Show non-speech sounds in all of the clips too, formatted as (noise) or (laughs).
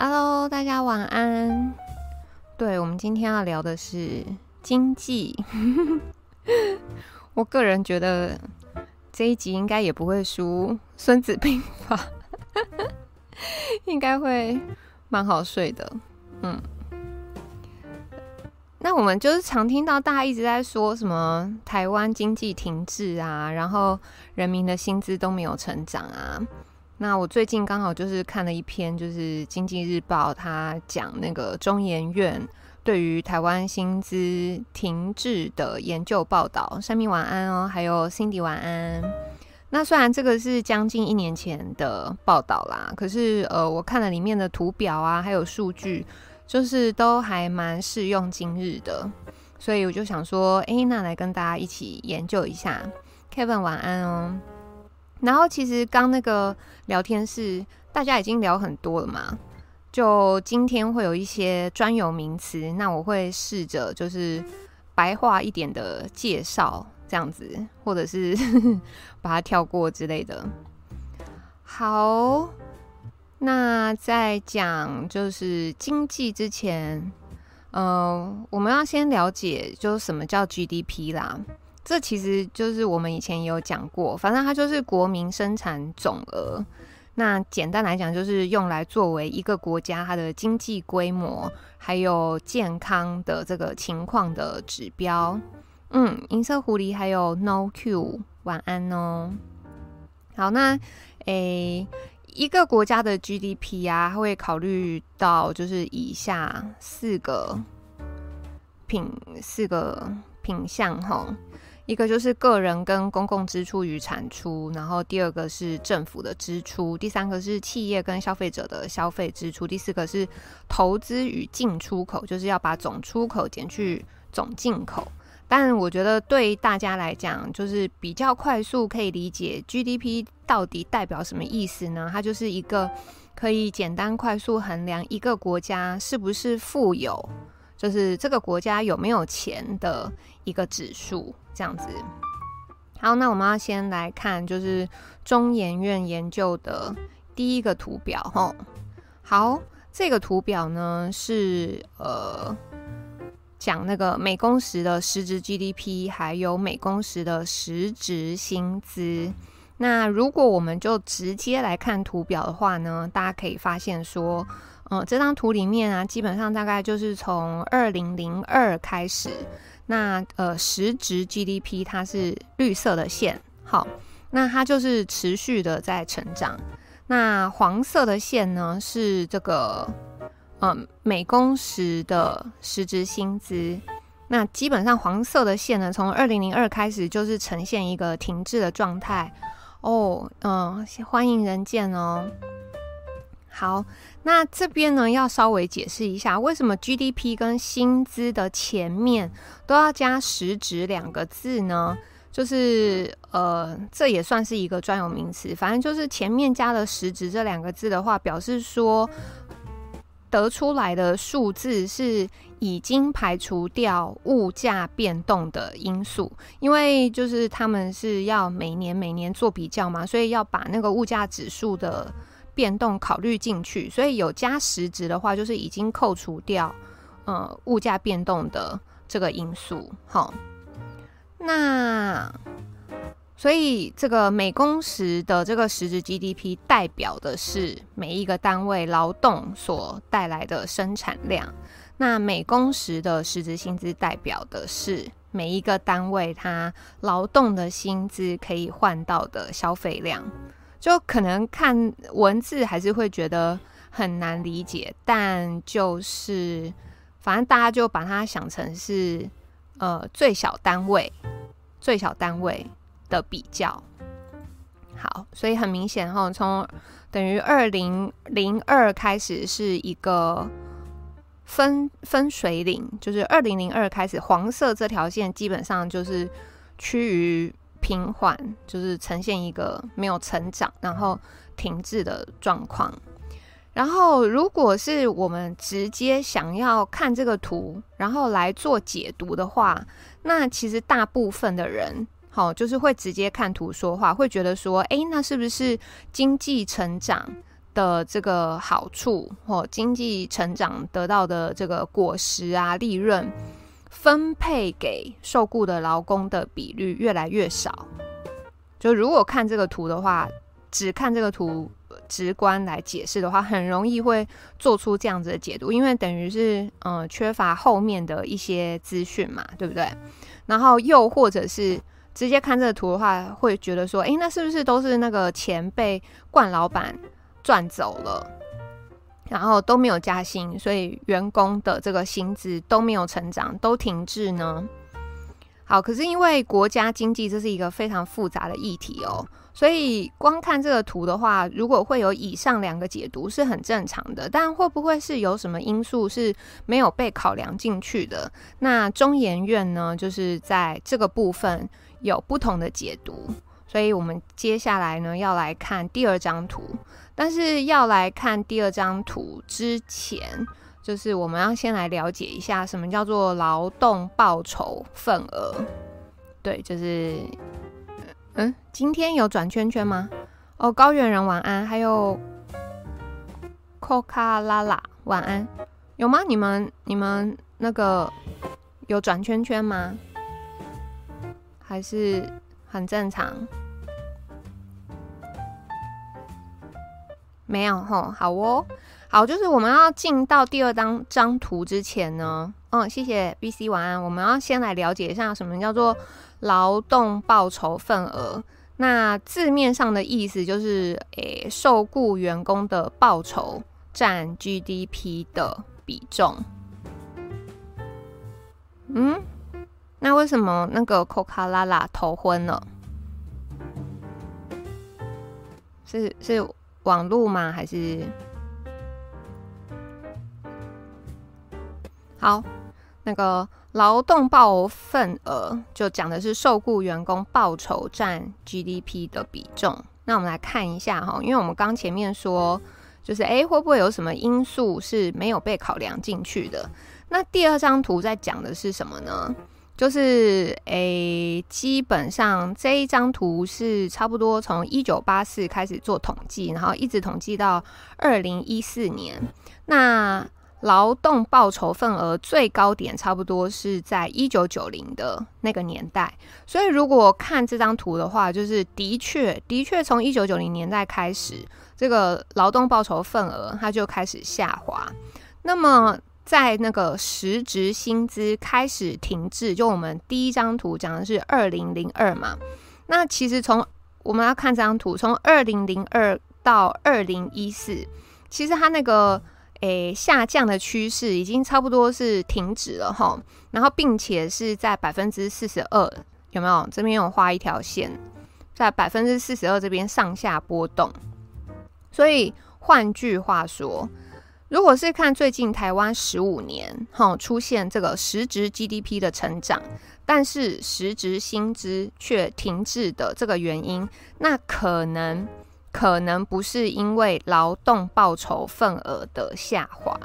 Hello，大家晚安。对，我们今天要聊的是经济。(laughs) 我个人觉得这一集应该也不会输《孙子兵法》，应该会蛮好睡的。嗯，那我们就是常听到大家一直在说什么台湾经济停滞啊，然后人民的薪资都没有成长啊。那我最近刚好就是看了一篇，就是《经济日报》他讲那个中研院对于台湾薪资停滞的研究报道。山民晚安哦，还有 Cindy 晚安。那虽然这个是将近一年前的报道啦，可是呃，我看了里面的图表啊，还有数据，就是都还蛮适用今日的，所以我就想说，哎，那来跟大家一起研究一下。Kevin 晚安哦。然后其实刚那个聊天室，大家已经聊很多了嘛，就今天会有一些专有名词，那我会试着就是白话一点的介绍这样子，或者是 (laughs) 把它跳过之类的。好，那在讲就是经济之前，嗯、我们要先了解就是什么叫 GDP 啦。这其实就是我们以前也有讲过，反正它就是国民生产总额。那简单来讲，就是用来作为一个国家它的经济规模还有健康的这个情况的指标。嗯，银色狐狸还有 No Q，晚安哦。好，那诶，一个国家的 GDP 啊，它会考虑到就是以下四个品四个品项哈。一个就是个人跟公共支出与产出，然后第二个是政府的支出，第三个是企业跟消费者的消费支出，第四个是投资与进出口，就是要把总出口减去总进口。但我觉得对大家来讲，就是比较快速可以理解 GDP 到底代表什么意思呢？它就是一个可以简单快速衡量一个国家是不是富有。就是这个国家有没有钱的一个指数，这样子。好，那我们要先来看，就是中研院研究的第一个图表，吼。好，这个图表呢是呃讲那个每工时的实质 GDP，还有每工时的实质薪资。那如果我们就直接来看图表的话呢，大家可以发现说。嗯，这张图里面啊，基本上大概就是从二零零二开始，那呃实质 GDP 它是绿色的线，好，那它就是持续的在成长。那黄色的线呢是这个嗯每工时的实质薪资，那基本上黄色的线呢从二零零二开始就是呈现一个停滞的状态哦，嗯，欢迎人见哦。好，那这边呢要稍微解释一下，为什么 GDP 跟薪资的前面都要加实质两个字呢？就是呃，这也算是一个专有名词，反正就是前面加了实质这两个字的话，表示说得出来的数字是已经排除掉物价变动的因素，因为就是他们是要每年每年做比较嘛，所以要把那个物价指数的。变动考虑进去，所以有加实值的话，就是已经扣除掉呃物价变动的这个因素。好，那所以这个每工时的这个实质 GDP 代表的是每一个单位劳动所带来的生产量，那每工时的实质薪资代表的是每一个单位它劳动的薪资可以换到的消费量。就可能看文字还是会觉得很难理解，但就是反正大家就把它想成是呃最小单位，最小单位的比较。好，所以很明显哈，从等于二零零二开始是一个分分水岭，就是二零零二开始黄色这条线基本上就是趋于。平缓就是呈现一个没有成长，然后停滞的状况。然后，如果是我们直接想要看这个图，然后来做解读的话，那其实大部分的人，好，就是会直接看图说话，会觉得说，诶，那是不是经济成长的这个好处或经济成长得到的这个果实啊，利润分配给受雇的劳工的比率越来越少。就如果看这个图的话，只看这个图直观来解释的话，很容易会做出这样子的解读，因为等于是嗯、缺乏后面的一些资讯嘛，对不对？然后又或者是。直接看这个图的话，会觉得说，诶，那是不是都是那个钱被冠老板赚走了，然后都没有加薪，所以员工的这个薪资都没有成长，都停滞呢？好，可是因为国家经济这是一个非常复杂的议题哦，所以光看这个图的话，如果会有以上两个解读是很正常的，但会不会是有什么因素是没有被考量进去的？那中研院呢，就是在这个部分。有不同的解读，所以我们接下来呢要来看第二张图。但是要来看第二张图之前，就是我们要先来了解一下什么叫做劳动报酬份额。对，就是嗯，今天有转圈圈吗？哦，高原人晚安，还有 Coca 拉拉晚安，有吗？你们你们那个有转圈圈吗？还是很正常，没有吼，好哦，好，就是我们要进到第二张张图之前呢，嗯，谢谢 BC 晚安，我们要先来了解一下什么叫做劳动报酬份额。那字面上的意思就是，诶、欸，受雇员工的报酬占 GDP 的比重，嗯。那为什么那个 Coca 拉拉头昏了？是是网路吗？还是好？那个劳动报份额就讲的是受雇员工报酬占 GDP 的比重。那我们来看一下哈，因为我们刚前面说，就是哎，会不会有什么因素是没有被考量进去的？那第二张图在讲的是什么呢？就是诶、基本上这一张图是差不多从一九八四开始做统计，然后一直统计到二零一四年。那劳动报酬份额最高点差不多是在一九九零的那个年代。所以如果看这张图的话，就是的确的确从一九九零年代开始，这个劳动报酬份额它就开始下滑。那么在那个实质薪资开始停滞，就我们第一张图讲的是二零零二嘛。那其实从我们要看这张图，从二零零二到二零一四，其实它那个诶下降的趋势已经差不多是停止了哈。然后并且是在百分之四十二，有没有？这边有画一条线，在百分之四十二这边上下波动。所以换句话说。如果是看最近台湾十五年，哈，出现这个实质 GDP 的成长，但是实质薪资却停滞的这个原因，那可能可能不是因为劳动报酬份额的下滑，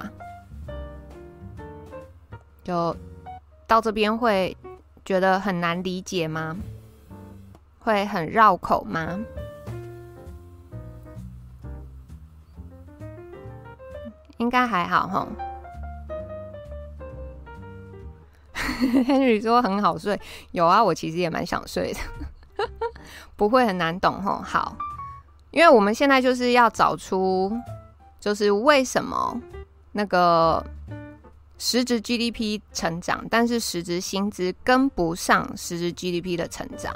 就到这边会觉得很难理解吗？会很绕口吗？应该还好哈。(laughs) Henry 说很好睡，有啊，我其实也蛮想睡的，不会很难懂哈。好，因为我们现在就是要找出，就是为什么那个实质 GDP 成长，但是实质薪资跟不上实质 GDP 的成长。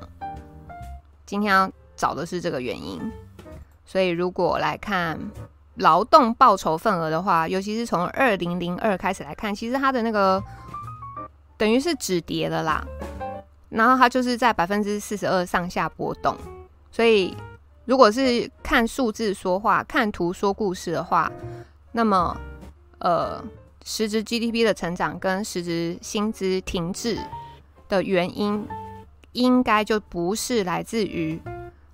今天要找的是这个原因，所以如果来看。劳动报酬份额的话，尤其是从二零零二开始来看，其实它的那个等于是止跌了啦。然后它就是在百分之四十二上下波动。所以如果是看数字说话、看图说故事的话，那么呃，实质 GDP 的成长跟实质薪资停滞的原因，应该就不是来自于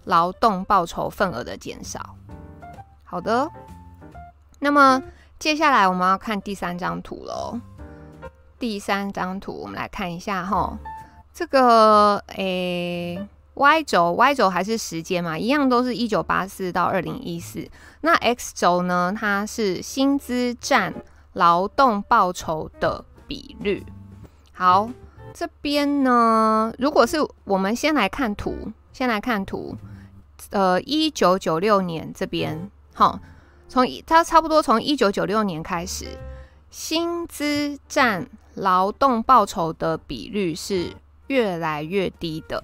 劳动报酬份额的减少。好的。那么接下来我们要看第三张图喽。第三张图，我们来看一下哈，这个诶，Y 轴，Y 轴还是时间嘛，一样都是一九八四到二零一四。那 X 轴呢？它是薪资占劳动报酬的比率。好，这边呢，如果是我们先来看图，先来看图，呃，一九九六年这边，好，从它差不多从一九九六年开始，薪资占劳动报酬的比率是越来越低的。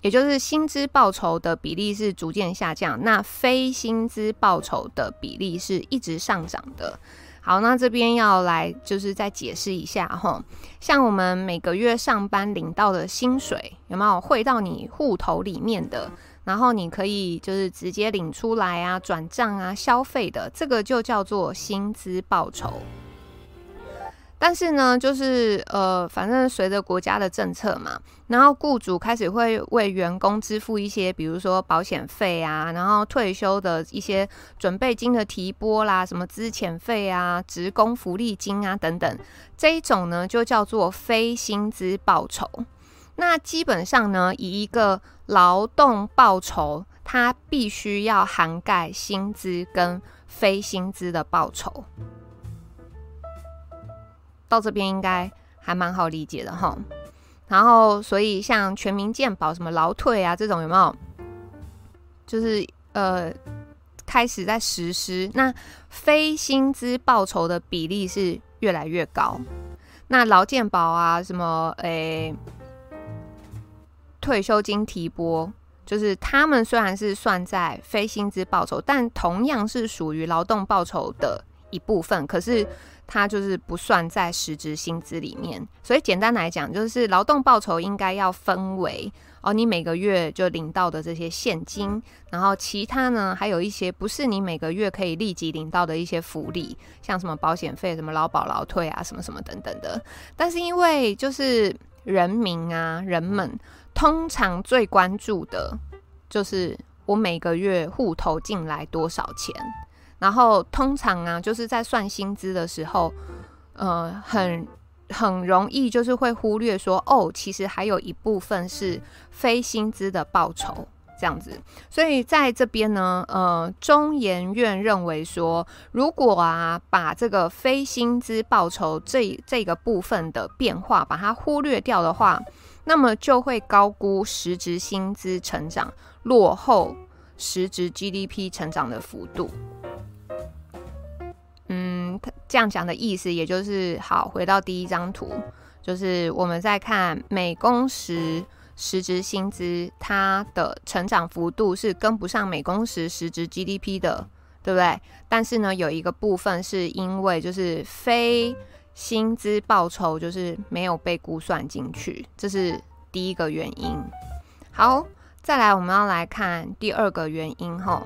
也就是薪资报酬的比例是逐渐下降，那非薪资报酬的比例是一直上涨的。好，那这边要来就是再解释一下哈，像我们每个月上班领到的薪水，有没有汇到你户头里面的？然后你可以就是直接领出来啊，转账啊，消费的，这个就叫做薪资报酬。但是呢，就是呃，反正随着国家的政策嘛，然后雇主开始会为员工支付一些，比如说保险费啊，然后退休的一些准备金的提拨啦，什么资遣费啊、职工福利金啊等等，这一种呢就叫做非薪资报酬。那基本上呢，以一个劳动报酬，它必须要涵盖薪资跟非薪资的报酬。到这边应该还蛮好理解的哈，然后所以像全民健保什么劳退啊这种有没有？就是呃开始在实施，那非薪资报酬的比例是越来越高。那劳健保啊什么诶、退休金提拨，就是他们虽然是算在非薪资报酬，但同样是属于劳动报酬的一部分，可是。它就是不算在实质薪资里面，所以简单来讲，就是劳动报酬应该要分为哦，你每个月就领到的这些现金，然后其他呢，还有一些不是你每个月可以立即领到的一些福利，像什么保险费、什么劳保、劳退啊，什么什么等等的。但是因为就是人民啊，人们通常最关注的就是我每个月户头进来多少钱。然后通常啊，就是在算薪资的时候，呃，很很容易就是会忽略说，哦，其实还有一部分是非薪资的报酬这样子。所以在这边呢，呃，中研院认为说，如果啊把这个非薪资报酬这这个部分的变化把它忽略掉的话，那么就会高估实质薪资成长，落后实质 GDP 成长的幅度。嗯，这样讲的意思，也就是好，回到第一张图，就是我们在看每工时实质薪资，它的成长幅度是跟不上每工时实质 GDP 的，对不对？但是呢，有一个部分是因为就是非薪资报酬就是没有被估算进去，这是第一个原因。好，再来我们要来看第二个原因哈。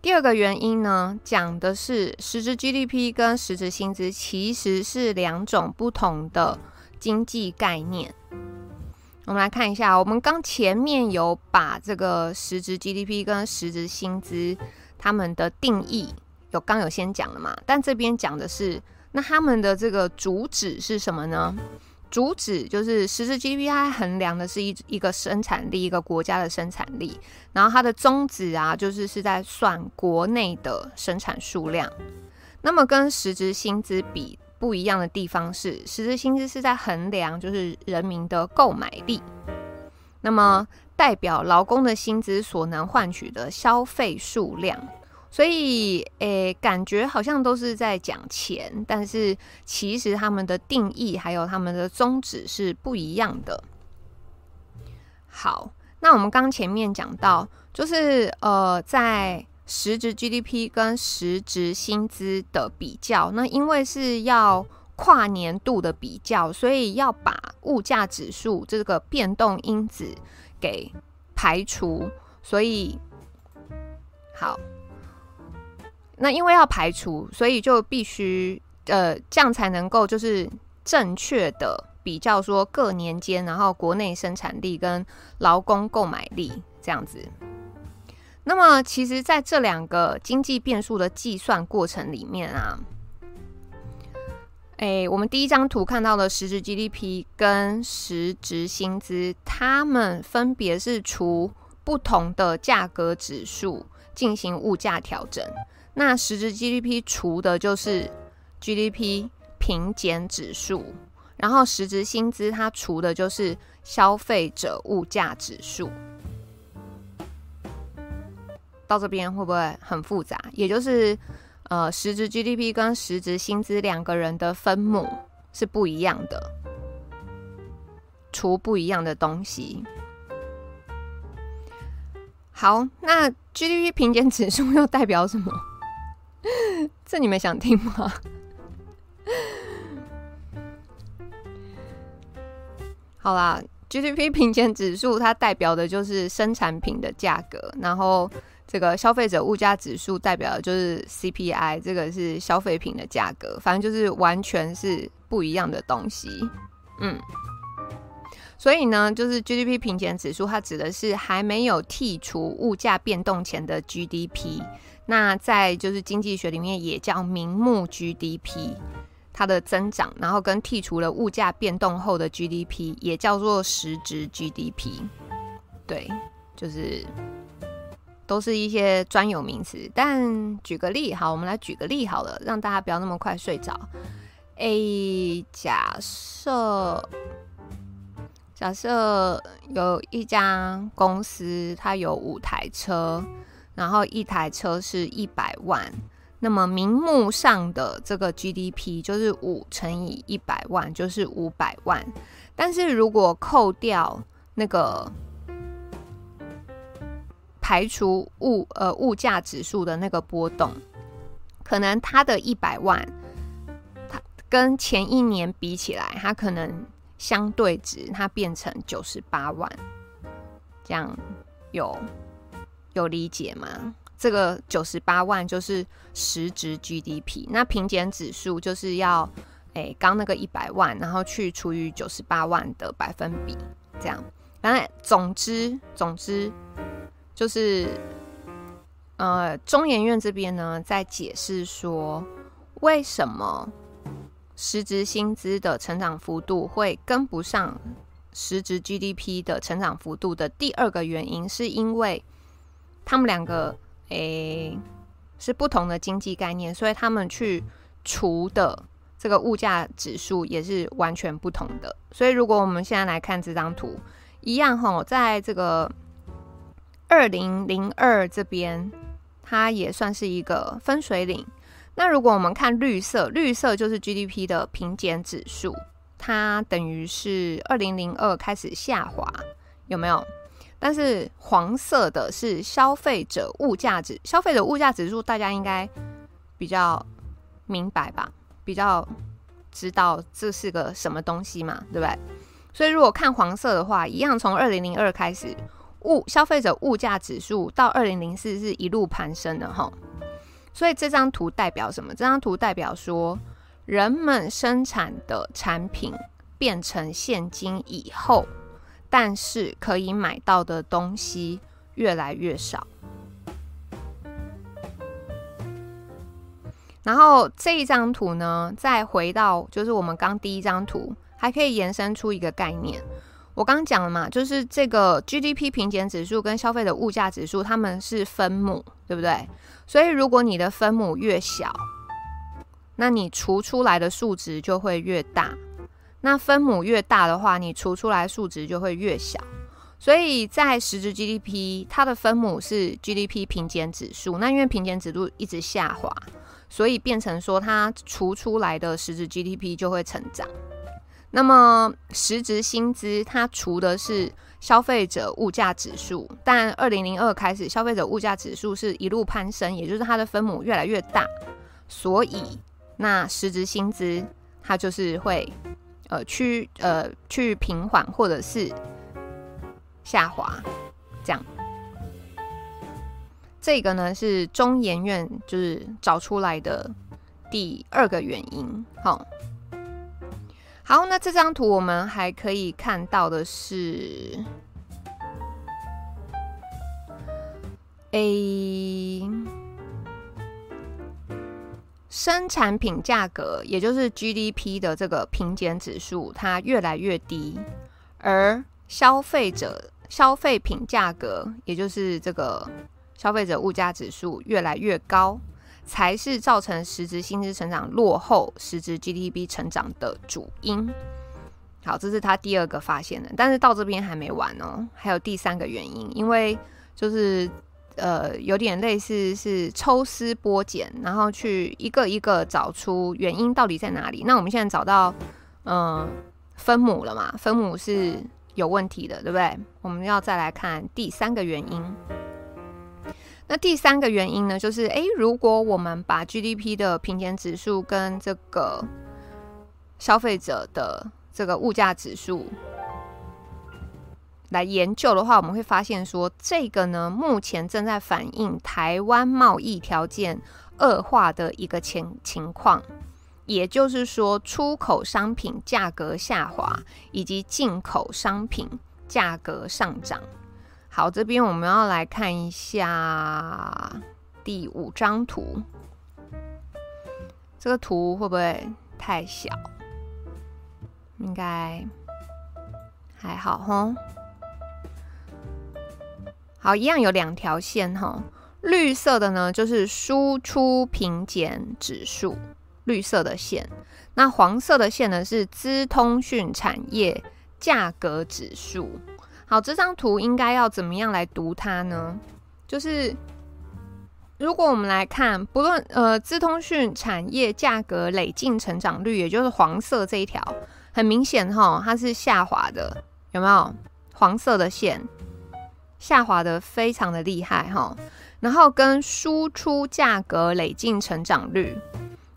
第二个原因呢，讲的是实质 GDP 跟实质薪资其实是两种不同的经济概念。我们来看一下，我们刚前面有把这个实质 GDP 跟实质薪资他们的定义有刚有先讲了嘛？但这边讲的是，那他们的这个主旨是什么呢？主旨就是实质 GDP，它衡量的是一一个生产力，一个国家的生产力。然后它的宗旨啊，就是是在算国内的生产数量。那么跟实质薪资比不一样的地方是，实质薪资是在衡量就是人民的购买力。那么代表劳工的薪资所能换取的消费数量。所以，诶、感觉好像都是在讲钱，但是其实他们的定义还有他们的宗旨是不一样的。好，那我们刚前面讲到，就是呃，在实质 GDP 跟实质薪资的比较，那因为是要跨年度的比较，所以要把物价指数这个变动因子给排除，所以好。那因为要排除，所以就必须呃，这样才能够就是正确的比较说各年间，然后国内生产力跟劳工购买力这样子。那么，其实在这两个经济变数的计算过程里面啊，诶，我们第一张图看到的实质 GDP 跟实质薪资，它们分别是除不同的价格指数进行物价调整。那实质 GDP 除的就是 GDP 平减指数，然后实质薪资它除的就是消费者物价指数。到这边会不会很复杂？也就是。呃，实质 GDP 跟实质薪资两个人的分母是不一样的，除不一样的东西。好，那 GDP 平减指数又代表什么？(laughs) 这你们想听吗？(laughs) 好啦，GDP 平减指数它代表的就是生产品的价格，然后。这个消费者物价指数代表的就是 CPI，这个是消费品的价格，反正就是完全是不一样的东西。嗯，所以呢，就是 GDP 平减指数，它指的是还没有剔除物价变动前的 GDP。那在就是经济学里面也叫名目 GDP，它的增长，然后跟剔除了物价变动后的 GDP 也叫做实质 GDP。对，就是。都是一些专有名词，但举个例，好，我们来举个例好了，让大家不要那么快睡着。诶，假设假设有一家公司，它有五台车，然后一台车是一百万，那么名目上的这个 GDP 就是五乘以一百万，就是五百万。但是如果扣掉那个。排除物呃物价指数的那个波动，可能它的一百万，它跟前一年比起来，它可能相对值它变成九十八万，这样有有理解吗？这个九十八万就是实值 GDP，那平减指数就是要诶刚那个一百万，然后去除以九十八万的百分比，这样，反正总之总之。就是，呃，中研院这边呢，在解释说，为什么实值薪资的成长幅度会跟不上实值 GDP 的成长幅度的第二个原因，是因为他们两个诶、是不同的经济概念，所以他们去除的这个物价指数也是完全不同的。所以，如果我们现在来看这张图，一样哈，在这个。二零零二这边，它也算是一个分水岭。那如果我们看绿色，绿色就是 GDP 的平减指数，它等于是二零零二开始下滑，有没有？但是黄色的是消费者物价指，消费者物价指数，大家应该比较明白吧？比较知道这是个什么东西嘛，对不对？所以如果看黄色的话，一样从二零零二开始。物消费者物价指数到二零零四是一路攀升的哈，所以这张图代表什么？这张图代表说，人们生产的产品变成现金以后，但是可以买到的东西越来越少。然后这一张图呢，再回到就是我们刚第一张图，还可以延伸出一个概念。我刚讲了嘛，就是这个 GDP 平减指数跟消费的物价指数，它们是分母，对不对？所以如果你的分母越小，那你除出来的数值就会越大。那分母越大的话，你除出来数值就会越小。所以在实质 GDP，它的分母是 GDP 平减指数。那因为平减指数一直下滑，所以变成说它除出来的实质 GDP 就会成长。那么实质薪资它除的是消费者物价指数，但二零零二开始消费者物价指数是一路攀升，也就是它的分母越来越大，所以那实质薪资它就是会呃去呃去平缓或者是下滑，这样。这个呢是中研院就是找出来的第二个原因，好。好，那这张图我们还可以看到的是，诶，实生产品价格，也就是 GDP 的这个平减指数，它越来越低，而消费者消费品价格，也就是这个消费者物价指数越来越高，才是造成实质薪资成长落后实质 GDP 成长的主因。好，这是他第二个发现的，但是到这边还没完哦，还有第三个原因，因为就是。呃，有点类似是抽丝剥茧，然后去一个一个找出原因到底在哪里。那我们现在找到，嗯、分母了嘛？分母是有问题的，对不对？我们要再来看第三个原因。那第三个原因呢，就是诶，如果我们把 GDP 的平减指数跟这个消费者的这个物价指数。来研究的话，我们会发现说，这个呢，目前正在反映台湾贸易条件恶化的一个情情况，也就是说，出口商品价格下滑，以及进口商品价格上涨。好，这边我们要来看一下第五张图，这个图会不会太小？应该还好齁。好，一样有两条线哈，绿色的呢就是输出平减指数，绿色的线。那黄色的线呢是资通讯产业价格指数。好，这张图应该要怎么样来读它呢？就是如果我们来看，不论呃资通讯产业价格累进成长率，也就是黄色这一条，很明显哈，它是下滑的，有没有？黄色的线。下滑的非常的厉害哈，然后跟输出价格累进成长率，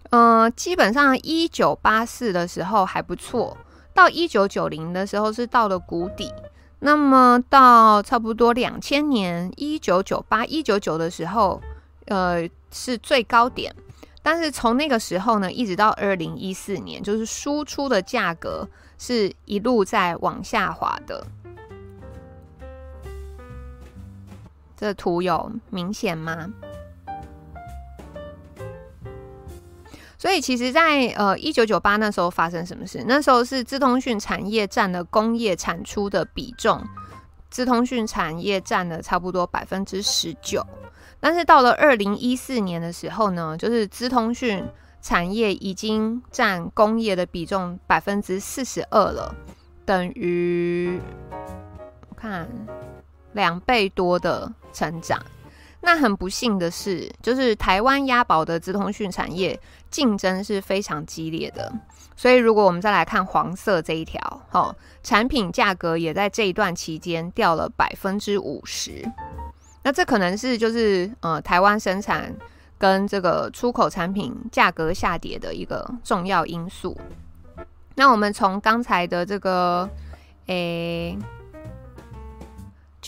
呃，基本上一九八四的时候还不错，到一九九零的时候是到了谷底，那么到差不多两千年一九九八一九九的时候，呃，是最高点，但是从那个时候呢，一直到二零一四年，就是输出的价格是一路在往下滑的。这图有明显吗？所以其实在，呃一九九八那时候发生什么事？那时候是资通讯产业占了工业产出的比重，资通讯产业占了差不多百分之十九。但是到了二零一四年的时候呢，就是资通讯产业已经占工业的比重百分之四十二了，等于我看。两倍多的成长，那很不幸的是，就是台湾押宝的资通讯产业竞争是非常激烈的。所以，如果我们再来看黄色这一条，哈，产品价格也在这一段期间掉了百分之五十。那这可能是就是呃台湾生产跟这个出口产品价格下跌的一个重要因素。那我们从刚才的这个，诶、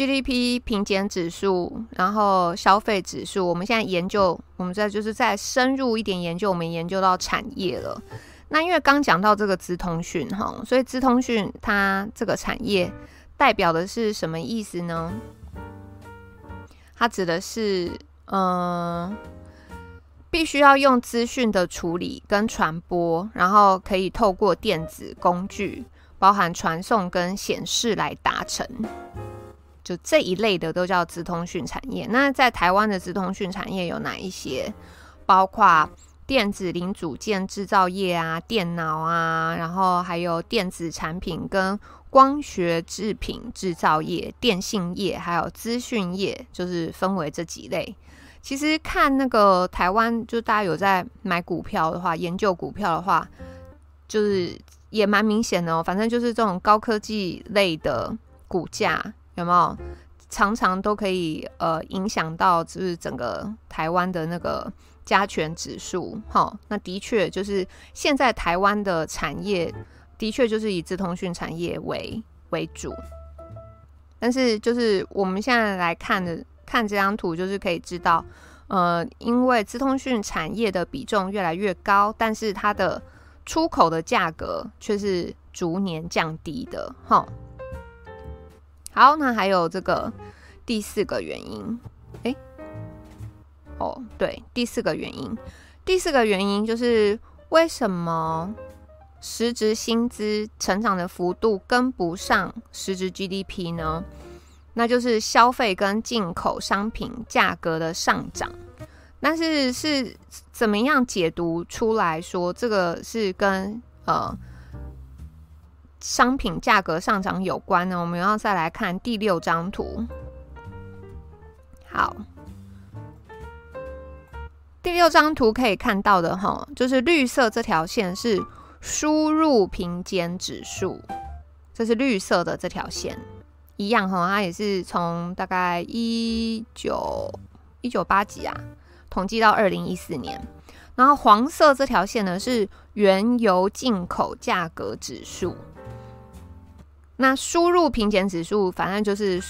GDP 平减指数，然后消费指数，我们现在研究，我们在就是再深入一点研究，我们研究到产业了。那因为刚讲到这个资通讯哈，所以资通讯它这个产业代表的是什么意思呢？它指的是，嗯、必须要用资讯的处理跟传播，然后可以透过电子工具，包含传送跟显示来达成。就这一类的都叫资通讯产业。那在台湾的资通讯产业有哪一些？包括电子零组件制造业啊、电脑啊，然后还有电子产品跟光学制品制造业、电信业，还有资讯业，就是分为这几类。其实看那个台湾，就大家有在买股票的话，研究股票的话，就是也蛮明显的哦。反正就是这种高科技类的股价。有没有常常都可以呃影响到就是整个台湾的那个加权指数？哈，那的确就是现在台湾的产业的确就是以资通讯产业为为主，但是就是我们现在来看的看这张图，就是可以知道，呃，因为资通讯产业的比重越来越高，但是它的出口的价格却是逐年降低的，哈。好，那还有这个第四个原因，诶，哦，对，第四个原因第四个原因就是为什么实质薪资成长的幅度跟不上实质 GDP 呢？那就是消费跟进口商品价格的上涨。但是是怎么样解读出来说这个是跟呃商品价格上涨有关呢？我们要再来看第六张图。好。第六张图可以看到的哈，就是绿色这条线是输入平减指数，这是绿色的这条线，一样哈，它也是从大概一九一九八几啊，统计到二零一四年。然后黄色这条线呢是原油进口价格指数，那输入平减指数反正就是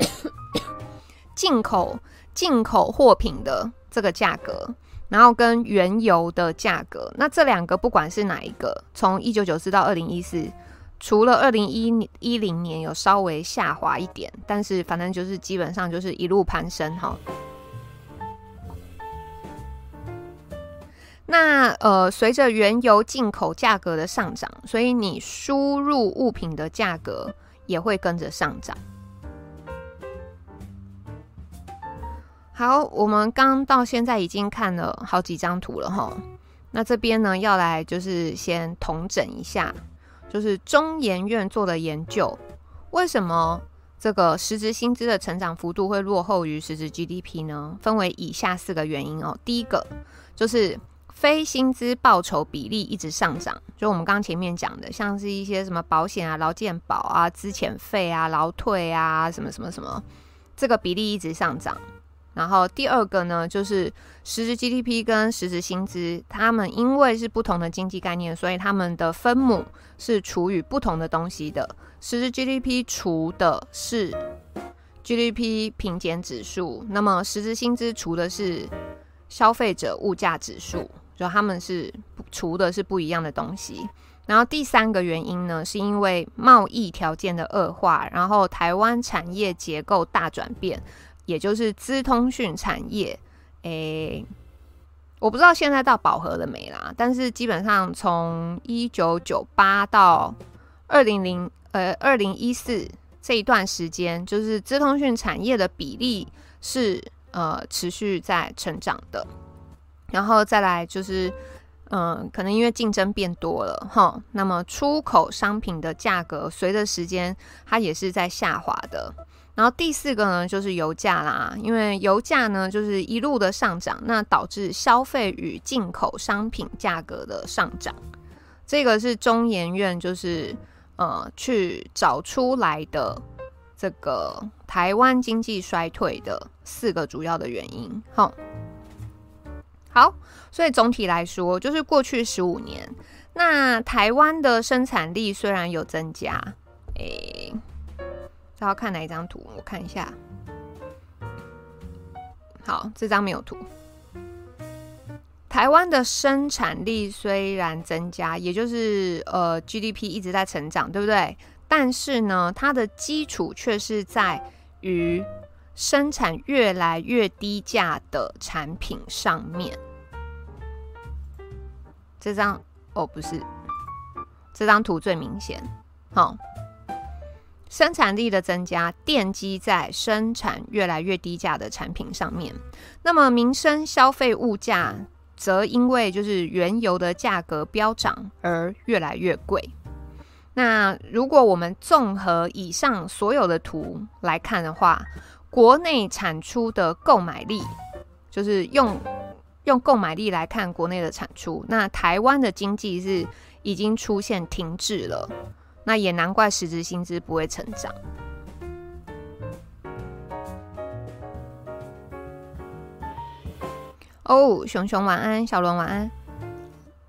(coughs) 进口进口货品的。这个价格，然后跟原油的价格，那这两个不管是哪一个，从一九九四到二零一四，除了二零一零年有稍微下滑一点，但是反正就是基本上就是一路攀升哈。那呃，随着原油进口价格的上涨，所以你输入物品的价格也会跟着上涨。好，我们刚到现在已经看了好几张图了哈。那这边呢，要来就是先统整一下，就是中研院做的研究，为什么这个实质薪资的成长幅度会落后于实质 GDP 呢？分为以下四个原因哦。第一个就是非薪资报酬比例一直上涨，就我们刚前面讲的，像是一些什么保险啊、劳健保啊、资遣费啊、劳退啊，什么什么什么，这个比例一直上涨。然后第二个呢，就是实质 GDP 跟实质薪资，他们因为是不同的经济概念，所以他们的分母是除以不同的东西的。实质 GDP 除的是 GDP 平减指数，那么实质薪资除的是消费者物价指数，就他们是除的是不一样的东西。然后第三个原因呢，是因为贸易条件的恶化，然后台湾产业结构大转变。也就是资通讯产业，诶、我不知道现在到饱和了没啦，但是基本上从一九九八到二零零呃二零一四这一段时间，就是资通讯产业的比例是呃持续在成长的，然后再来就是嗯、可能因为竞争变多了哈，那么出口商品的价格随着时间它也是在下滑的。然后第四个呢，就是油价啦，因为油价呢就是一路的上涨，那导致消费与进口商品价格的上涨，这个是中研院就是呃去找出来的这个台湾经济衰退的四个主要的原因。好，好，所以总体来说，就是过去十五年，那台湾的生产力虽然有增加，诶。要看哪一张图？我看一下。好，这张没有图。台湾的生产力虽然增加，也就是呃 GDP 一直在成长，对不对？但是呢，它的基础却是在于生产越来越低价的产品上面。这张哦，不是，这张图最明显。好。生产力的增加奠基在生产越来越低价的产品上面，那么民生消费物价则因为就是原油的价格飙涨而越来越贵。那如果我们综合以上所有的图来看的话，国内产出的购买力，就是用用购买力来看国内的产出，那台湾的经济是已经出现停滞了。那也难怪实质薪资不会成长。哦，熊熊晚安，小伦晚安，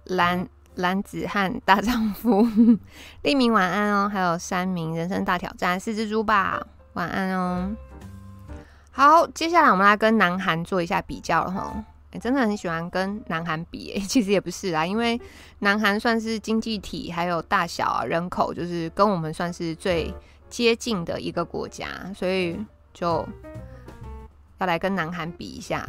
蓝蓝子汉大丈夫，(laughs) 立明晚安哦，还有三名人生大挑战，四只猪吧，晚安哦。好，接下来我们来跟南韩做一下比较了哈。真的很喜欢跟南韩比、欸，(laughs) 其实也不是啦，因为南韩算是经济体还有大小，人口就是跟我们算是最接近的一个国家，所以就要来跟南韩比一下。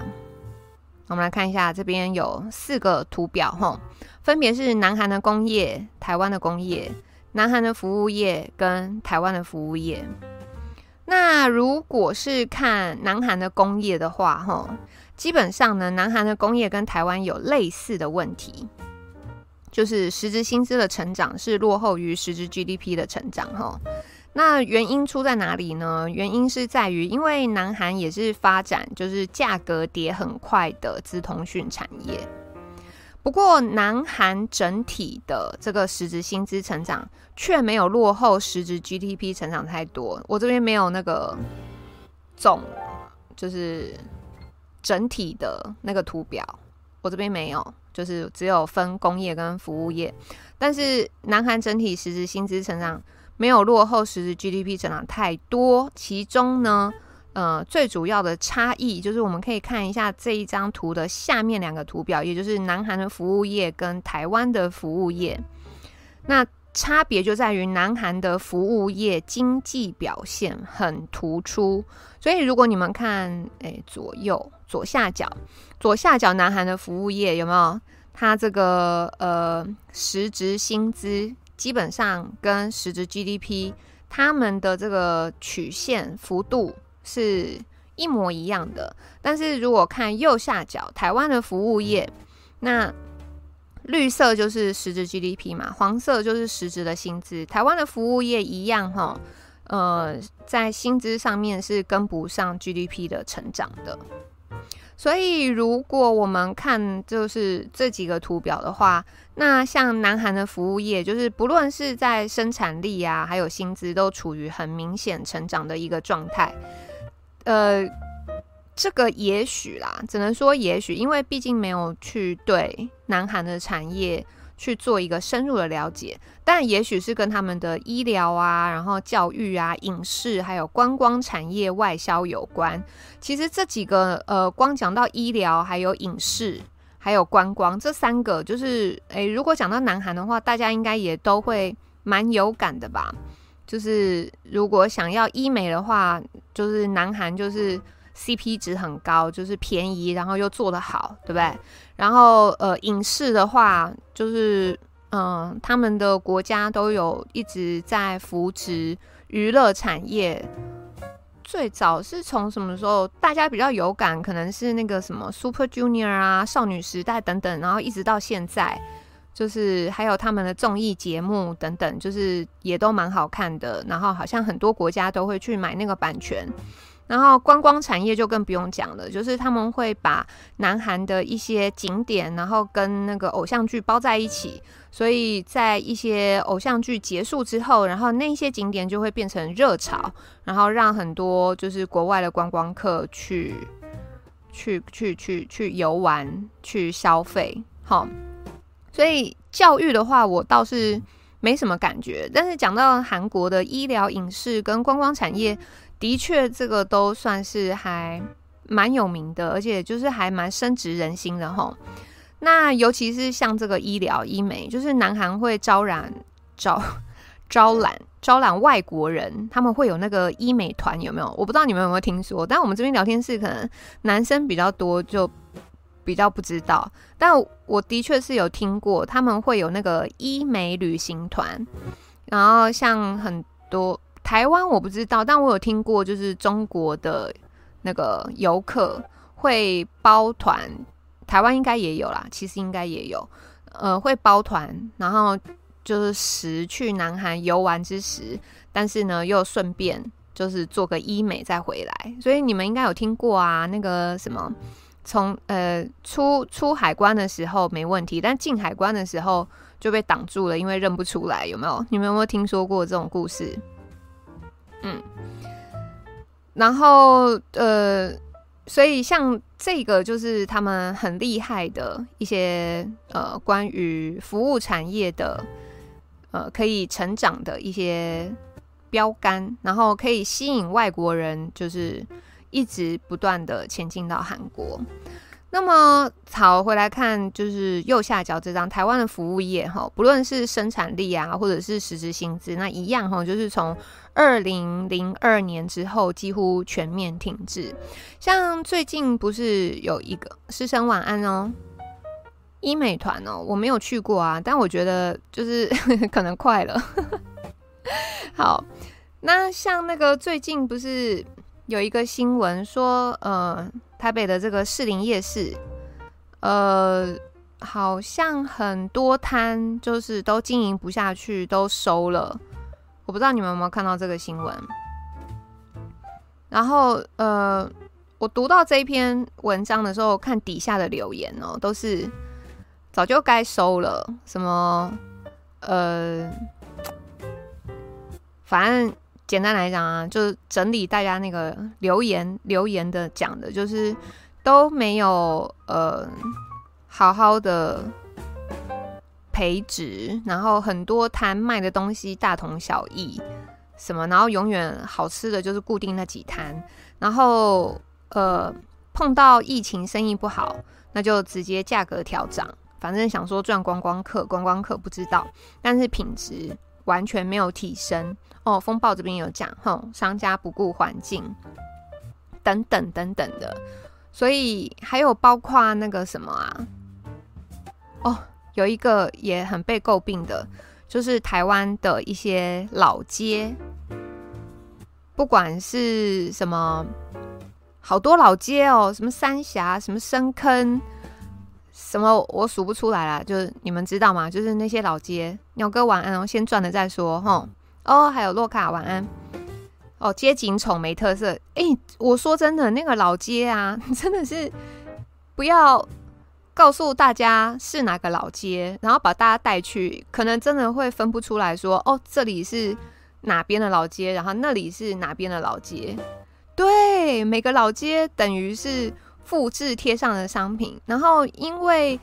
我们来看一下，这边有四个图表，吼，分别是南韩的工业、台湾的工业、南韩的服务业跟台湾的服务业。那如果是看南韩的工业的话，吼，基本上呢，南韩的工业跟台湾有类似的问题，就是实质薪资的成长是落后于实质 GDP 的成长，哈。那原因出在哪里呢？原因是在于，因为南韩也是发展就是价格跌很快的资通讯产业。不过，南韩整体的这个实质薪资成长却没有落后实质 GDP 成长太多。我这边没有那个总，就是整体的那个图表，我这边没有，就是只有分工业跟服务业。但是，南韩整体实质薪资成长。没有落后实质 GDP 成长太多，其中呢，呃，最主要的差异就是我们可以看一下这一张图的下面两个图表，也就是南韩的服务业跟台湾的服务业。那差别就在于南韩的服务业经济表现很突出，所以如果你们看，诶，左右左下角，左下角南韩的服务业有没有？它这个呃实值薪资。基本上跟实值 GDP，他们的这个曲线幅度是一模一样的。但是如果看右下角台湾的服务业，那绿色就是实质 GDP 嘛，黄色就是实质的薪资。台湾的服务业一样哈，呃，在薪资上面是跟不上 GDP 的成长的。所以，如果我们看就是这几个图表的话，那像南韩的服务业，就是不论是在生产力啊，还有薪资，都处于很明显成长的一个状态。呃，这个也许啦，只能说也许，因为毕竟没有去对南韩的产业。去做一个深入的了解，但也许是跟他们的医疗啊，然后教育啊、影视还有观光产业外销有关。其实这几个呃，光讲到医疗、还有影视、还有观光这三个，就是诶，如果讲到南韩的话，大家应该也都会蛮有感的吧？就是如果想要医美的话，就是南韩就是。CP 值很高，就是便宜，然后又做得好，对不对？然后呃，影视的话，就是嗯、他们的国家都有一直在扶持娱乐产业。最早是从什么时候大家比较有感？可能是那个什么 Super Junior 啊、少女时代等等，然后一直到现在，就是还有他们的综艺节目等等，就是也都蛮好看的。然后好像很多国家都会去买那个版权。然后观光产业就更不用讲了，就是他们会把南韩的一些景点，然后跟那个偶像剧包在一起，所以在一些偶像剧结束之后，然后那些景点就会变成热潮，然后让很多就是国外的观光客去去去去去游玩、去消费。好，所以教育的话，我倒是没什么感觉，但是讲到韩国的医疗、影视跟观光产业。的确，这个都算是还蛮有名的，而且就是还蛮深植人心的吼。那尤其是像这个医疗医美，就是南韩会招揽招招揽招揽外国人，他们会有那个医美团，有没有？我不知道你们有没有听说，但我们这边聊天室可能男生比较多，就比较不知道。但我的确是有听过，他们会有那个医美旅行团，然后像很多。台湾我不知道，但我有听过，就是中国的那个游客会包团，台湾应该也有啦，其实应该也有，呃，会包团，然后就是时去南韩游玩之时，但是呢又顺便就是做个医美再回来，所以你们应该有听过啊，那个什么从呃出出海关的时候没问题，但进海关的时候就被挡住了，因为认不出来，有没有？你们有没有听说过这种故事？嗯，然后呃，所以像这个就是他们很厉害的一些呃关于服务产业的呃可以成长的一些标杆，然后可以吸引外国人，就是一直不断的前进到韩国。那么，好，回来看，就是右下角这张台湾的服务业哈，不论是生产力啊，或者是实质薪资，那一样哈，就是从二零零二年之后几乎全面停滞。像最近不是有一个师生晚安哦，医美团哦，我没有去过啊，但我觉得就是 (laughs) 可能快了。(laughs) 好，那像那个最近不是有一个新闻说，呃。台北的这个士林夜市，呃，好像很多摊就是都经营不下去，都收了。我不知道你们有没有看到这个新闻。然后，呃，我读到这一篇文章的时候，看底下的留言哦，都是早就该收了。什么，呃，反正。简单来讲啊，就是整理大家那个留言留言的讲的，就是都没有呃好好的培植，然后很多摊卖的东西大同小异，什么，然后永远好吃的就是固定那几摊，然后呃碰到疫情生意不好，那就直接价格调涨，反正想说赚观光客，观光客不知道，但是品质完全没有提升。哦，风暴这边有讲，吼，商家不顾环境，等等等等的，所以还有包括那个什么啊，哦，有一个也很被诟病的，就是台湾的一些老街，不管是什么，好多老街哦，什么三峡，什么深坑，什么我数不出来了，就是你们知道吗？就是那些老街，鸟哥晚安哦，先转了再说，吼。哦，还有洛卡晚安。哦，街景丑没特色。哎，我说真的，那个老街啊，(laughs) 真的是不要告诉大家是哪个老街，然后把大家带去，可能真的会分不出来说，哦，这里是哪边的老街，然后那里是哪边的老街。对，每个老街等于是复制贴上的商品，然后因为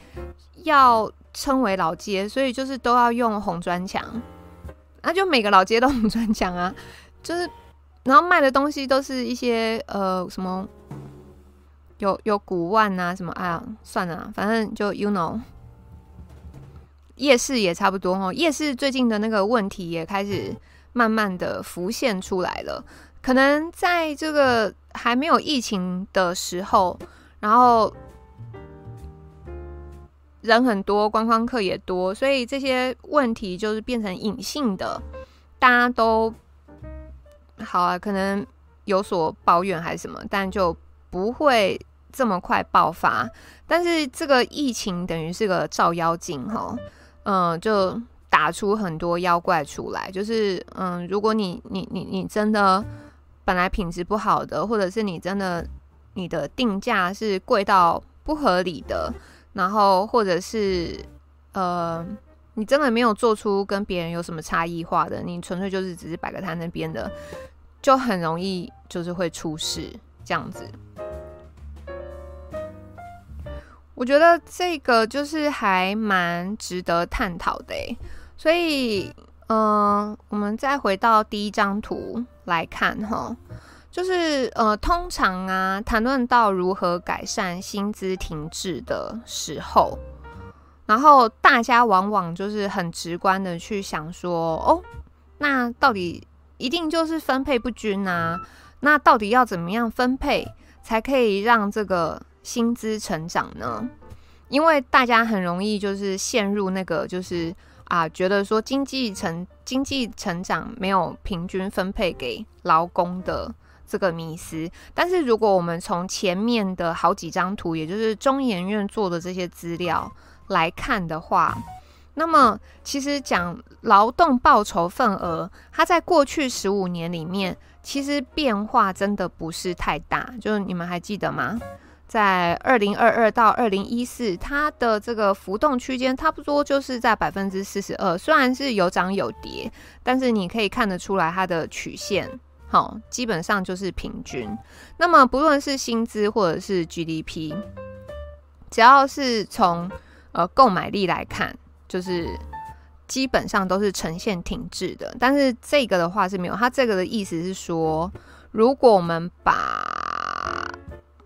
要称为老街，所以就是都要用红砖墙。那就每个老街都很专墙啊，就是，然后卖的东西都是一些呃什么，有有古玩啊什么，哎呀算了，反正就 you know，夜市也差不多哦。夜市最近的那个问题也开始慢慢的浮现出来了，可能在这个还没有疫情的时候，然后。人很多，观光客也多，所以这些问题就是变成隐性的，大家都好啊，可能有所抱怨还是什么，但就不会这么快爆发。但是这个疫情等于是个照妖镜哈，嗯，就打出很多妖怪出来。就是嗯，如果你你你你真的本来品质不好的，或者是你真的你的定价是贵到不合理的。然后，或者是，呃，你真的没有做出跟别人有什么差异化的，你纯粹就是只是摆个摊那边的，就很容易就是会出事这样子。我觉得这个就是还蛮值得探讨的，所以，嗯、我们再回到第一张图来看哈。就是呃，通常啊，谈论到如何改善薪资停滞的时候，然后大家往往就是很直观的去想说，哦，那到底一定就是分配不均啊？那到底要怎么样分配才可以让这个薪资成长呢？因为大家很容易就是陷入那个就是啊，觉得说经济成经济成长没有平均分配给劳工的。这个迷思，但是如果我们从前面的好几张图，也就是中研院做的这些资料来看的话，那么其实讲劳动报酬份额，它在过去十五年里面，其实变化真的不是太大。就是你们还记得吗？在二零二二到二零一四，它的这个浮动区间差不多就是在百分之四十二，虽然是有涨有跌，但是你可以看得出来它的曲线。好，基本上就是平均。那么不论是薪资或者是 GDP，只要是从呃购买力来看，就是基本上都是呈现停滞的。但是这个的话是没有，它这个的意思是说，如果我们把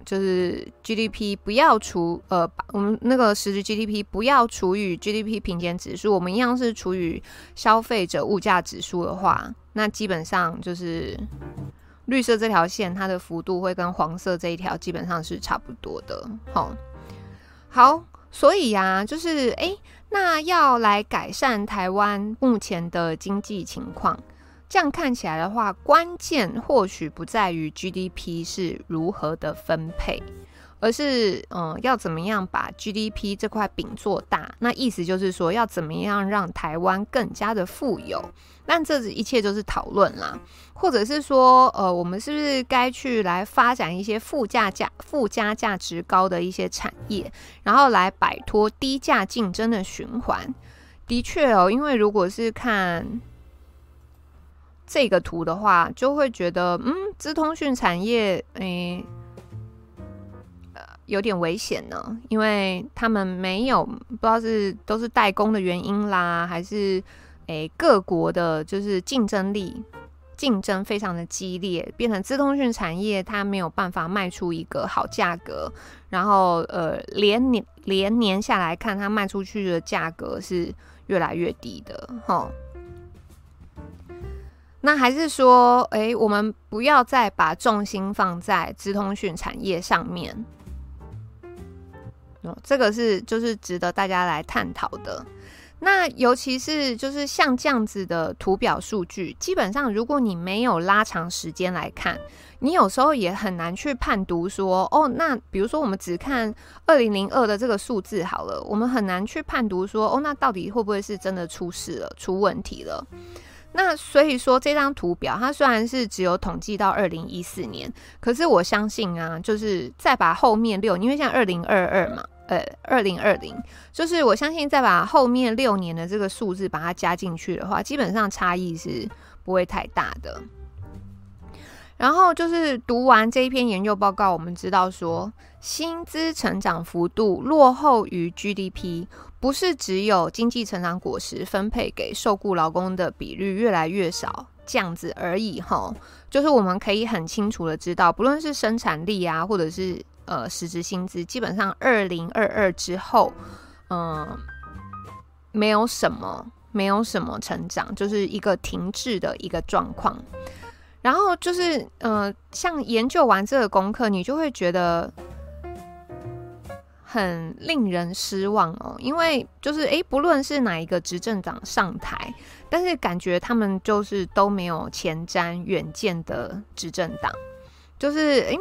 就是 GDP 不要除呃，我们那个实质 GDP 不要除以 GDP 平减指数，我们一样是除以消费者物价指数的话，那基本上就是绿色这条线它的幅度会跟黄色这一条基本上是差不多的。好，好，所以呀、啊，就是哎，那要来改善台湾目前的经济情况。这样看起来的话，关键或许不在于 GDP 是如何的分配，而是嗯，要怎么样把 GDP 这块饼做大。那意思就是说，要怎么样让台湾更加的富有。但这一切就是讨论啦，或者是说，呃，我们是不是该去来发展一些附加价、附加价值高的一些产业，然后来摆脱低价竞争的循环？的确哦，因为如果是看。这个图的话，就会觉得，嗯，资通讯产业，诶，呃，有点危险呢，因为他们没有不知道是都是代工的原因啦，还是诶各国的，就是竞争力竞争非常的激烈，变成资通讯产业它没有办法卖出一个好价格，然后呃连年连年下来看，它卖出去的价格是越来越低的，齁。那还是说，诶，我们不要再把重心放在资通讯产业上面。哦，这个是就是值得大家来探讨的。那尤其是就是像这样子的图表数据，基本上如果你没有拉长时间来看，你有时候也很难去判读说，哦，那比如说我们只看二零零二的这个数字好了，我们很难去判读说，哦，那到底会不会是真的出事了、出问题了？那所以说，这张图表它虽然是只有统计到二零一四年，可是我相信啊，就是再把后面六，因为像二零二二嘛，呃，二零二零，就是我相信再把后面六年的这个数字把它加进去的话，基本上差异是不会太大的。然后就是读完这一篇研究报告，我们知道说，薪资成长幅度落后于 GDP。不是只有经济成长果实分配给受雇劳工的比率越来越少这样子而已哈，就是我们可以很清楚的知道，不论是生产力啊，或者是呃实质薪资，基本上二零二二之后，嗯、没有什么没有什么成长，就是一个停滞的一个状况。然后就是呃，像研究完这个功课，你就会觉得。很令人失望哦，因为就是诶，不论是哪一个执政党上台，但是感觉他们就是都没有前瞻远见的执政党，就是诶，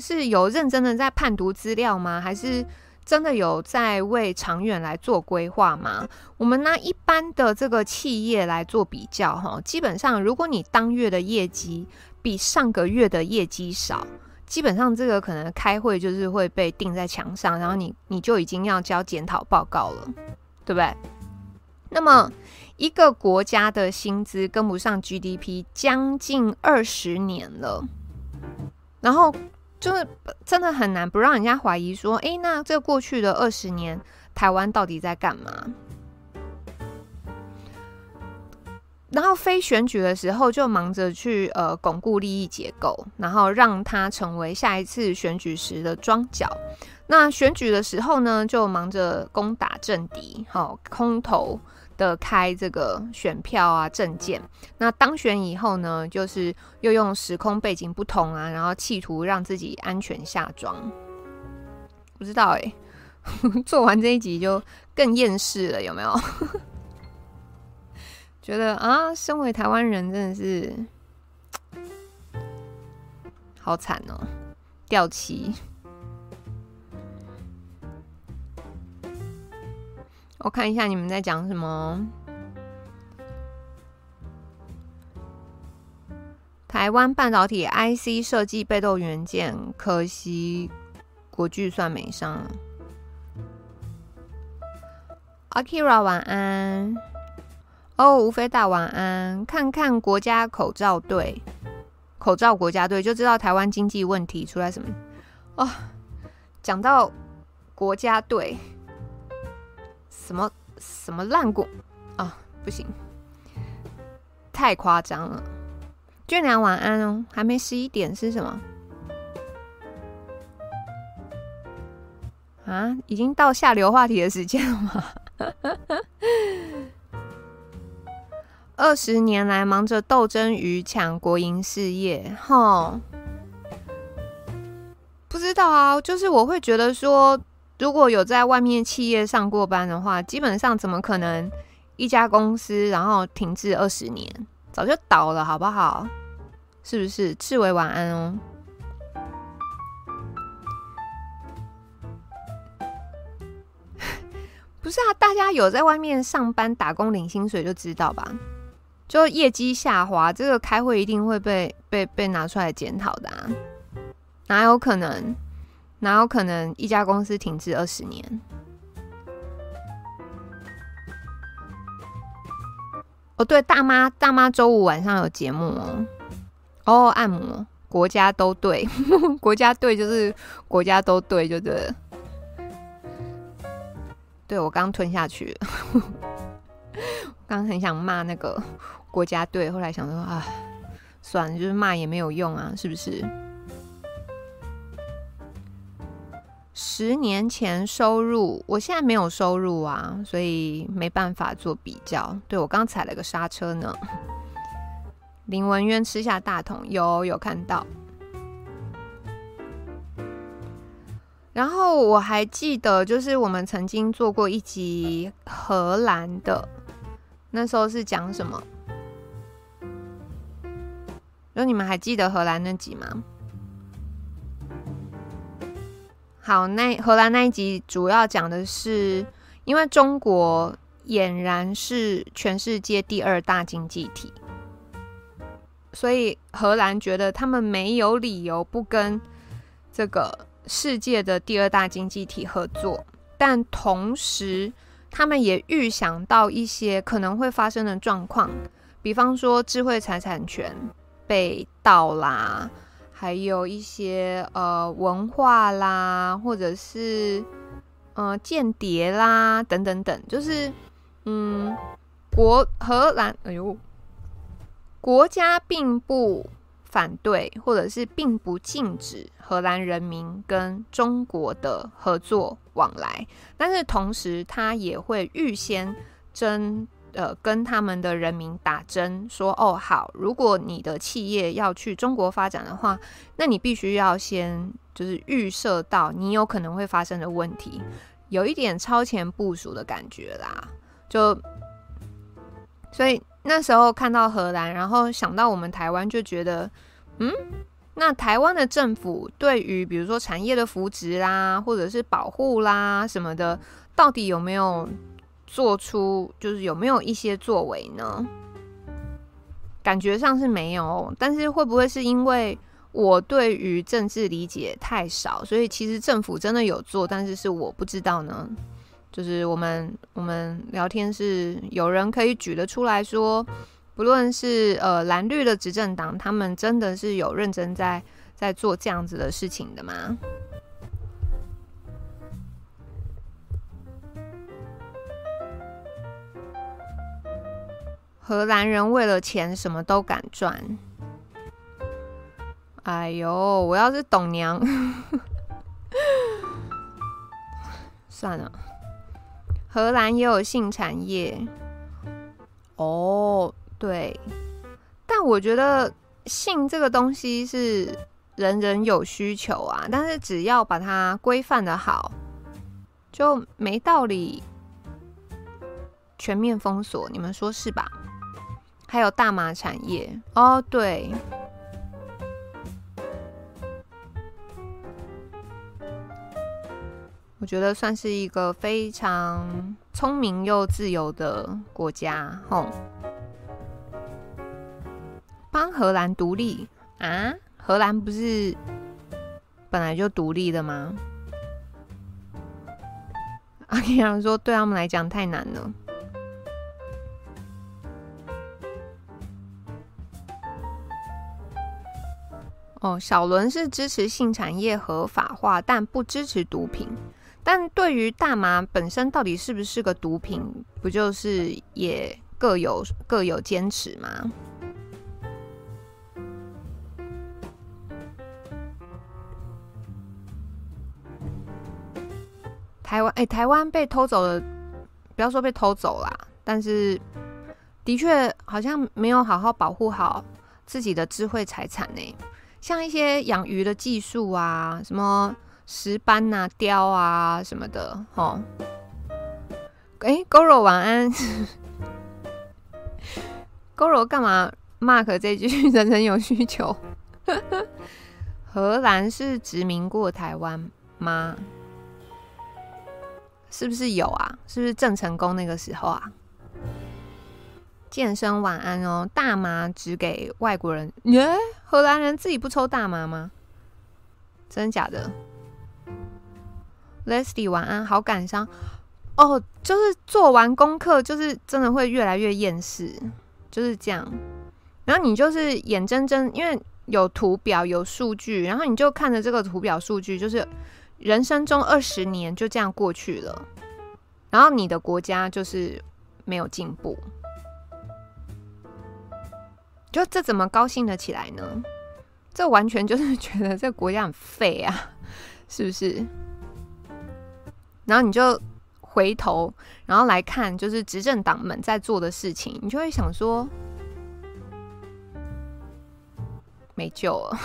是有认真的在判读资料吗？还是真的有在为长远来做规划吗？我们拿一般的这个企业来做比较哈，基本上如果你当月的业绩比上个月的业绩少。基本上这个可能开会就是会被钉在墙上，然后你你就已经要交检讨报告了，对不对？那么一个国家的薪资跟不上 GDP 将近二十年了，然后就是真的很难不让人家怀疑说，诶，那这过去的二十年台湾到底在干嘛？然后非选举的时候就忙着去呃巩固利益结构，然后让它成为下一次选举时的庄脚。那选举的时候呢，就忙着攻打政敌，好、空投的开这个选票啊政见。那当选以后呢，就是又用时空背景不同啊，然后企图让自己安全下庄。不知道哎，(laughs) 做完这一集就更厌世了，有没有？觉得啊，身为台湾人真的是好惨哦，掉漆。我看一下你们在讲什么。台湾半导体 IC 设计被动元件，可惜国巨算没上。Akira 晚安。哦，吴飞大晚安。看看国家口罩队，口罩国家队就知道台湾经济问题出来什么。哦，讲到国家队，什么什么烂股啊，不行，太夸张了。俊良晚安哦，还没十一点是什么？啊，已经到下流话题的时间了吗？二十年来忙着斗争与抢国营事业，吼，不知道啊，就是我会觉得说，如果有在外面企业上过班的话，基本上怎么可能一家公司然后停滞二十年，早就倒了，好不好？是不是？志伟晚安哦。(laughs) 不是啊，大家有在外面上班打工领薪水就知道吧？就业绩下滑，这个开会一定会被被被拿出来检讨的啊！哪有可能？哪有可能一家公司停滞二十年？哦，对，大妈大妈周五晚上有节目哦。哦，按摩，国家都对，(laughs) 国家对就是国家都对，就对了。对，我刚吞下去，(laughs) 刚很想骂那个 (laughs) 国家队，后来想说啊，算了，就是骂也没有用啊，是不是？十年前收入，我现在没有收入啊，所以没办法做比较。对，我刚踩了个刹车呢。林文渊吃下大桶，有有看到。然后我还记得，就是我们曾经做过一集荷兰的，那时候是讲什么？那你们还记得荷兰那集吗？好，那荷兰那一集主要讲的是，因为中国俨然是全世界第二大经济体，所以荷兰觉得他们没有理由不跟这个。世界的第二大经济体合作，但同时他们也预想到一些可能会发生的状况，比方说智慧财产权被盗啦，还有一些呃文化啦，或者是呃间谍啦等等等，就是嗯国荷兰哎呦，国家并不。反对，或者是并不禁止荷兰人民跟中国的合作往来，但是同时他也会预先征呃跟他们的人民打针，说哦好，如果你的企业要去中国发展的话，那你必须要先就是预设到你有可能会发生的问题，有一点超前部署的感觉啦，就所以那时候看到荷兰，然后想到我们台湾，就觉得。嗯，那台湾的政府对于比如说产业的扶植啦，或者是保护啦什么的，到底有没有做出，就是有没有一些作为呢？感觉上是没有，但是会不会是因为我对于政治理解太少，所以其实政府真的有做，但是是我不知道呢？就是我们我们聊天是有人可以举得出来说。不论是呃蓝绿的执政党，他们真的是有认真在在做这样子的事情的吗？荷兰人为了钱什么都敢赚。哎呦，我要是董娘，(laughs) 算了。荷兰也有性产业哦。对，但我觉得性这个东西是人人有需求啊，但是只要把它规范得好，就没道理全面封锁，你们说是吧？还有大麻产业哦，对，我觉得算是一个非常聪明又自由的国家，吼。帮荷兰独立啊？荷兰不是本来就独立的吗？阿 Ken 说，对他们来讲太难了。哦，小伦是支持性产业合法化，但不支持毒品。但对于大麻本身到底是不是个毒品，不就是也各有各有坚持吗？台湾，哎、台湾被偷走了，不要说被偷走啦，但是的确好像没有好好保护好自己的智慧财产呢。像一些养鱼的技术啊，什么石斑啊、鯛啊什么的，哦。哎、，Goro 晚安。Goro 干嘛？Mark 这句 (laughs) 人人有需求。(laughs) 荷兰是殖民过台湾吗？是不是有啊？是不是郑成功那个时候啊？健身晚安哦，大麻只给外国人耶？荷兰人自己不抽大麻吗？真假的？Leslie 晚安，好感伤哦，就是做完功课，就是真的会越来越厌世，就是这样。然后你就是眼睁睁，因为有图表有数据，然后你就看着这个图表数据，就是。人生中二十年就这样过去了，然后你的国家就是没有进步，就这怎么高兴得起来呢？这完全就是觉得 (laughs) 这国家很废啊，是不是？然后你就回头，然后来看，就是执政党们在做的事情，你就会想说，没救了。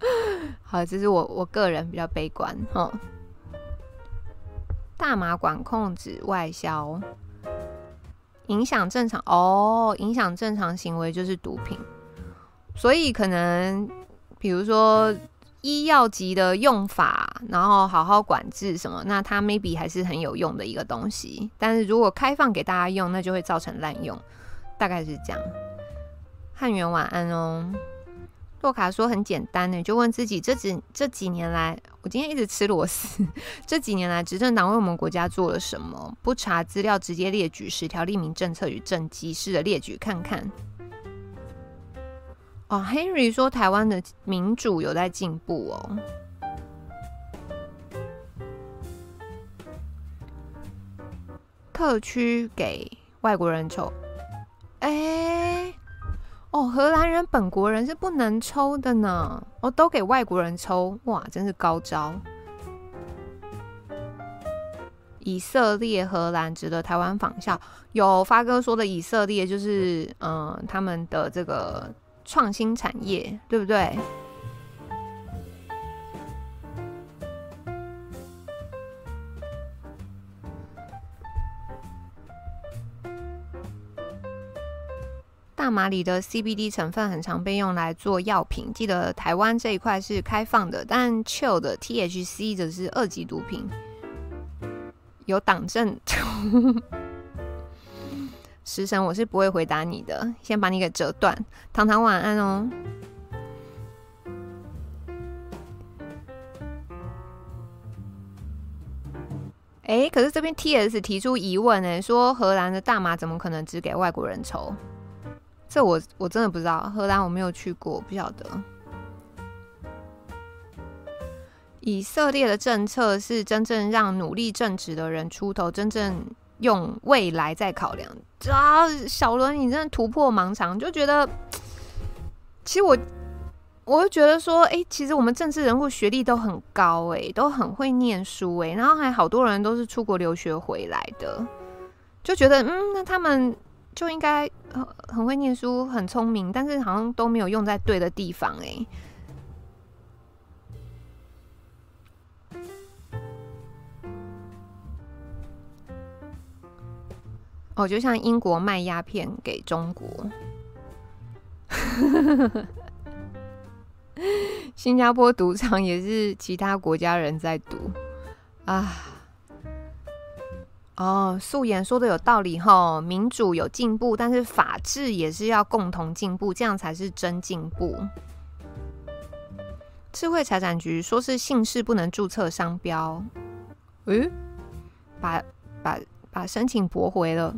(laughs) 好，这是我我个人比较悲观哈。大麻管控指外销，影响正常哦，影响正常行为就是毒品，所以可能比如说医药级的用法，然后好好管制什么，那它 maybe 还是很有用的一个东西。但是如果开放给大家用，那就会造成滥用，大概是这样。汉元晚安哦。洛卡说很简单呢，就问自己这几这几年来，我今天一直吃螺丝。(laughs) 这几年来，执政党为我们国家做了什么？不查资料，直接列举十条利民政策与政绩，试着列举看看。哦，Henry 说台湾的民主有在进步哦。特区给外国人抽，哎、哦，荷兰人本国人是不能抽的呢。哦，都给外国人抽，哇，真是高招。以色列、荷兰值得台湾仿效。有发哥说的以色列，就是嗯、他们的这个创新产业，对不对？大麻里的 CBD 成分很常被用来做药品。记得台湾这一块是开放的，但 Chill 的 THC 则是二级毒品，有党政。(laughs) 食神，我是不会回答你的，先把你给折断。糖糖晚安哦。哎、可是这边 TS 提出疑问呢，说荷兰的大麻怎么可能只给外国人抽？我我真的不知道，荷兰我没有去过，不晓得。以色列的政策是真正让努力正直的人出头，真正用未来在考量。啊，小伦，你真的突破盲肠，就觉得，其实我，我就觉得说，哎，其实我们政治人物学历都很高，哎，都很会念书，哎，然后还好多人都是出国留学回来的，就觉得，嗯，那他们。就应该很很会念书，很聪明，但是好像都没有用在对的地方哎。哦，就像英国卖鸦片给中国，(laughs) 新加坡赌场也是其他国家人在赌啊。哦，素颜说的有道理齁，民主有进步，但是法治也是要共同进步，这样才是真进步。智慧财产局说是姓氏不能注册商标，诶，把把把申请驳回了，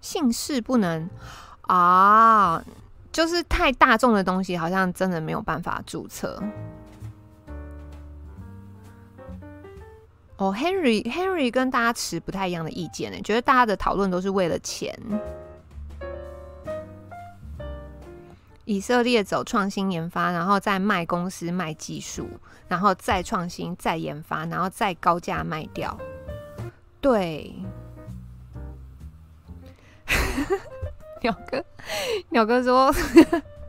姓氏不能啊，就是太大众的东西，好像真的没有办法注册。哦、，Henry，Henry 跟大家持不太一样的意见呢，觉得大家的讨论都是为了钱。以色列走创新研发，然后再卖公司、卖技术，然后再创新、再研发，然后再高价卖掉。对，(laughs) 鸟哥，鸟哥说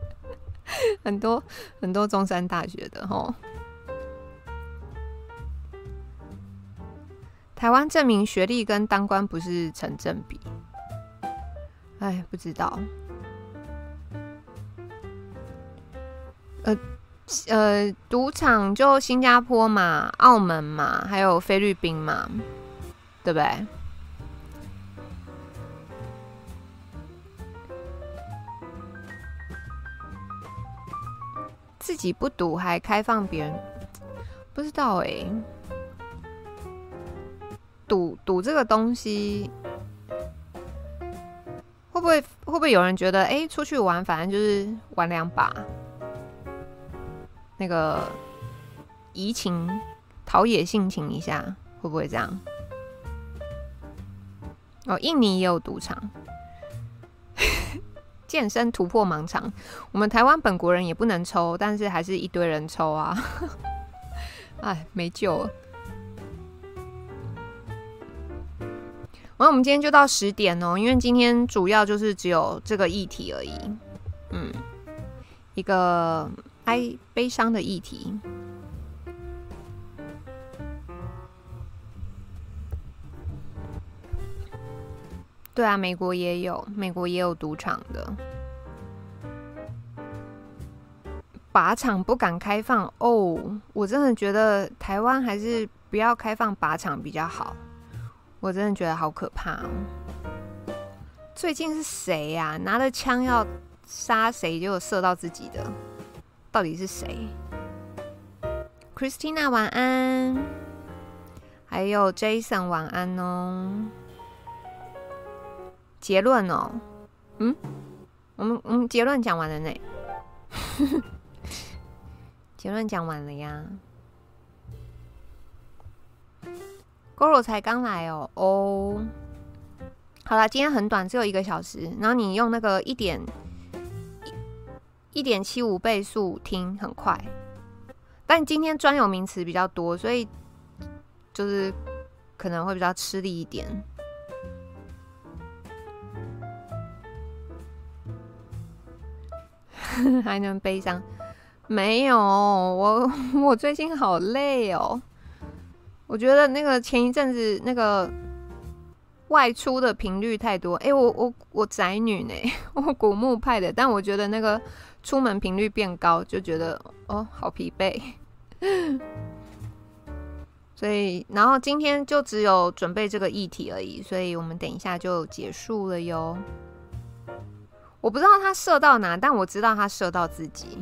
(laughs) 很多很多中山大学的齁。台湾证明学历跟当官不是成正比，哎，不知道。呃呃，赌场就新加坡嘛、澳门嘛，还有菲律宾嘛，对不对？自己不赌还开放别人，不知道哎、赌赌这个东西，会不会会不会有人觉得，哎，出去玩反正就是玩两把，那个怡情陶冶性情一下，会不会这样？哦，印尼也有赌场，(laughs) 健身突破盲肠。我们台湾本国人也不能抽，但是还是一堆人抽啊！(laughs) 哎，没救了。那我们今天就到十点哦，因为今天主要就是只有这个议题而已，嗯，一个哀悲伤的议题。对啊，美国也有，美国也有赌场的，靶场不敢开放哦，我真的觉得台湾还是不要开放靶场比较好。我真的觉得好可怕哦！最近是谁呀？拿着枪要杀谁，结果射到自己的，到底是谁？Christina 晚安，还有 Jason 晚安哦。结论哦，嗯，我们我们结论讲完了呢，(laughs) 结论讲完了呀。Goro 才刚来哦哦，好了，今天很短，只有一个小时。然后你用那个一点一点七五倍速听很快，但今天专有名词比较多，所以就是可能会比较吃力一点。(laughs) 还能悲伤？没有，我 (laughs) 我最近好累哦。我觉得那个前一阵子那个外出的频率太多，哎、我我我宅女呢，(laughs) 我古墓派的，但我觉得那个出门频率变高，就觉得哦好疲惫，所以然后今天就只有准备这个议题而已，所以我们等一下就结束了哟。我不知道他射到哪，但我知道他射到自己。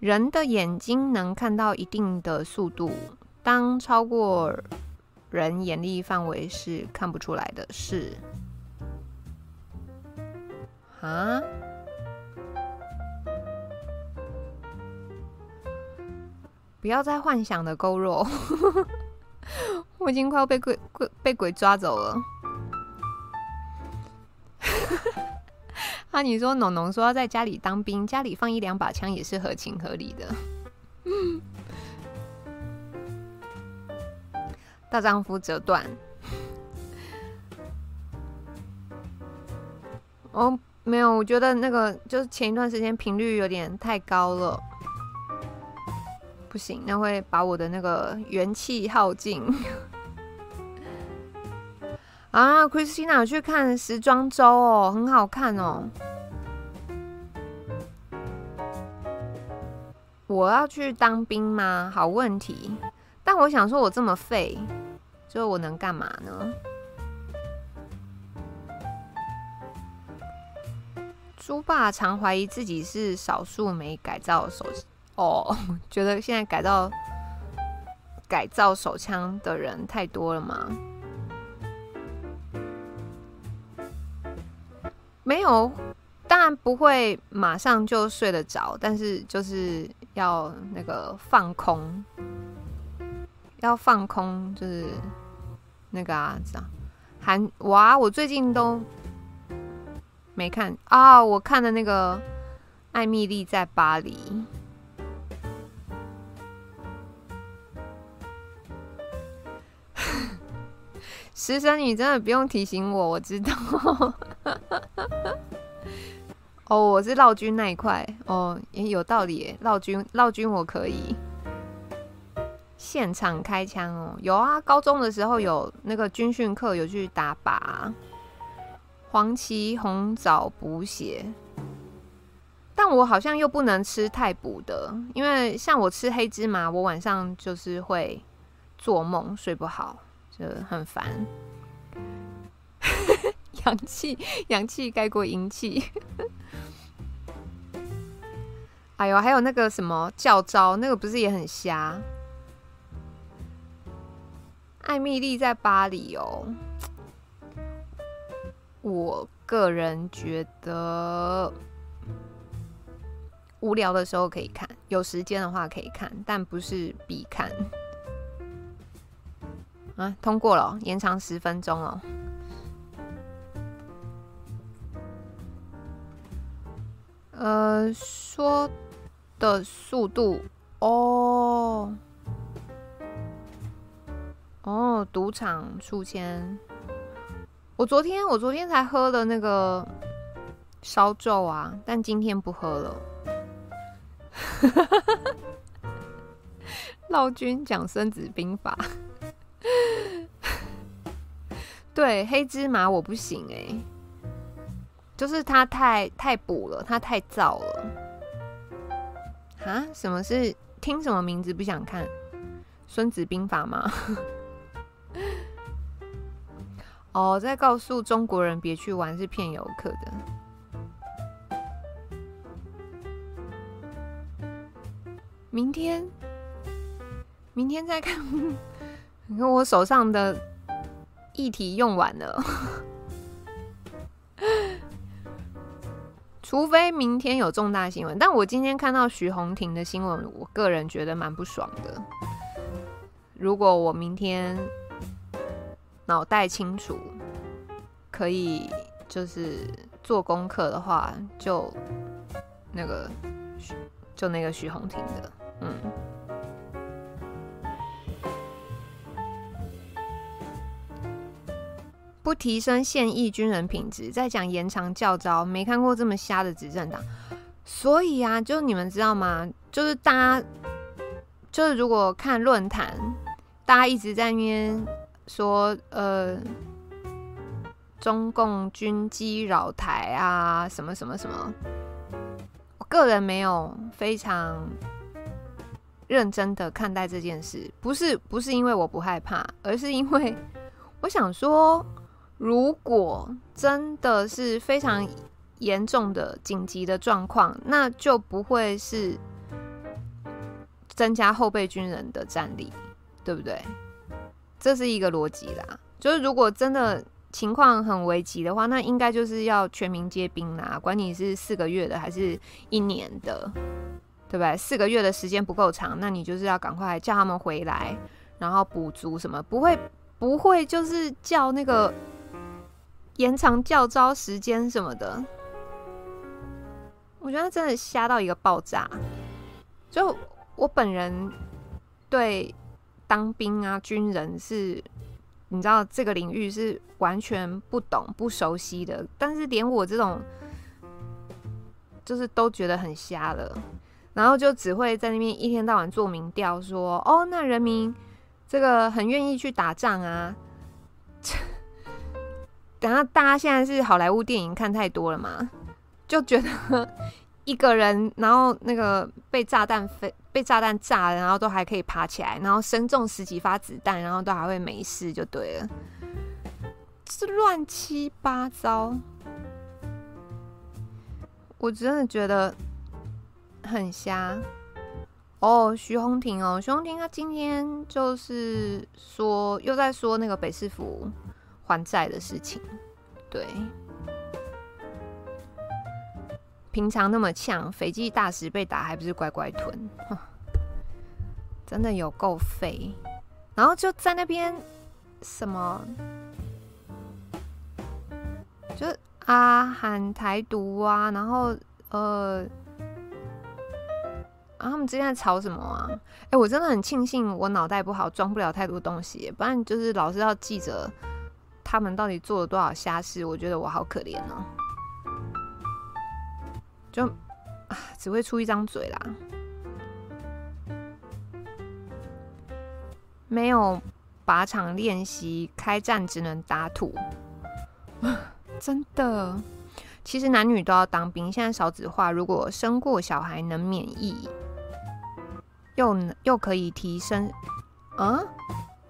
人的眼睛能看到一定的速度。当超过人眼力范围是看不出来的是啊！不要再幻想的勾肉，(laughs) 我已经快要被鬼鬼被鬼抓走了。(laughs) 啊，你说农农说要在家里当兵，家里放一两把枪也是合情合理的。大丈夫折断。哦，没有，我觉得那个就是前一段时间频率有点太高了，不行，那会把我的那个元气耗尽。啊，Christina 去看时装周哦，很好看哦。我要去当兵吗？好问题。但我想说，我这么废，就我能干嘛呢？猪爸常怀疑自己是少数没改造手哦，(laughs) 觉得现在改造改造手枪的人太多了吗？没有，当然不会马上就睡得着，但是就是要那个放空。要放空，就是那个啊，这样。韩哇，我最近都没看啊，我看的那个艾蜜莉在巴黎。(laughs) 食神，你真的不用提醒我，我知道。(laughs) 哦，我是绕军那一块哦，也有道理。绕军，绕军我可以。现场开枪哦，有啊，高中的时候有那个军训课，有去打靶。黄芪红枣补血，但我好像又不能吃太补的，因为像我吃黑芝麻，我晚上就是会做梦，睡不好，就很烦。(laughs) 阳气，阳气盖过阴气。哎呦，还有那个什么教招，那个不是也很瞎？艾米莉在巴黎哦。我个人觉得无聊的时候可以看，有时间的话可以看，但不是必看。啊，通过了，延长十分钟哦。呃，说的速度哦，哦，赌场出千。我昨天我昨天才喝了那个烧酎啊，但今天不喝了。老君讲《孙子兵法》，对黑芝麻我不行哎、就是它太太补了，它太燥了。啊？什么是听什么名字不想看《孙子兵法》吗？哦，在告诉中国人别去玩是骗游客的。明天，明天再看。(laughs) 你看我手上的议题用完了，除非明天有重大新闻。但我今天看到徐宏庭的新闻，我个人觉得蛮不爽的。如果我明天。脑袋清楚，可以就是做功课的话，就那个就那个徐宏庭的，嗯，不提升现役军人品质，再讲延长教招，没看过这么瞎的执政党。所以啊，就你们知道吗？就是大家就是如果看论坛，大家一直在那边。说呃，中共军机扰台啊，什么什么什么，我个人没有非常认真的看待这件事，不是不是因为我不害怕，而是因为我想说，如果真的是非常严重的紧急的状况，那就不会是增加后备军人的战力，对不对？这是一个逻辑啦，就是如果真的情况很危急的话，那应该就是要全民皆兵啦，管你是四个月的还是一年的，对不对？四个月的时间不够长，那你就是要赶快叫他们回来，然后补足什么，不会不会就是叫那个延长教招时间什么的，我觉得真的瞎到一个爆炸。就我本人对。当兵啊，军人是，你知道这个领域是完全不懂、不熟悉的。但是连我这种，就是都觉得很瞎了，然后就只会在那边一天到晚做民调，说：“哦，那人民这个很愿意去打仗啊。(laughs) ”等下大家现在是好莱坞电影看太多了嘛，就觉得一个人，然后那个被炸弹飞。被炸弹炸了，然后都还可以爬起来，然后身中十几发子弹，然后都还会没事，就对了。是乱七八糟，我真的觉得很瞎。哦，徐宏庭哦，徐宏庭他今天就是说又在说那个北市府还债的事情，对。平常那么呛，斐济大使被打还不是乖乖吞，(laughs) 真的有够废。然后就在那边什么，就啊喊台独啊，然后呃啊，他们之间在吵什么啊？哎、我真的很庆幸我脑袋不好，装不了太多东西，不然就是老是要记着他们到底做了多少瞎事，我觉得我好可怜哦、就，只会出一张嘴啦，没有靶场练习，开战只能打土，真的。其实男女都要当兵，现在少子化，如果生过小孩能免疫，又又可以提升，嗯，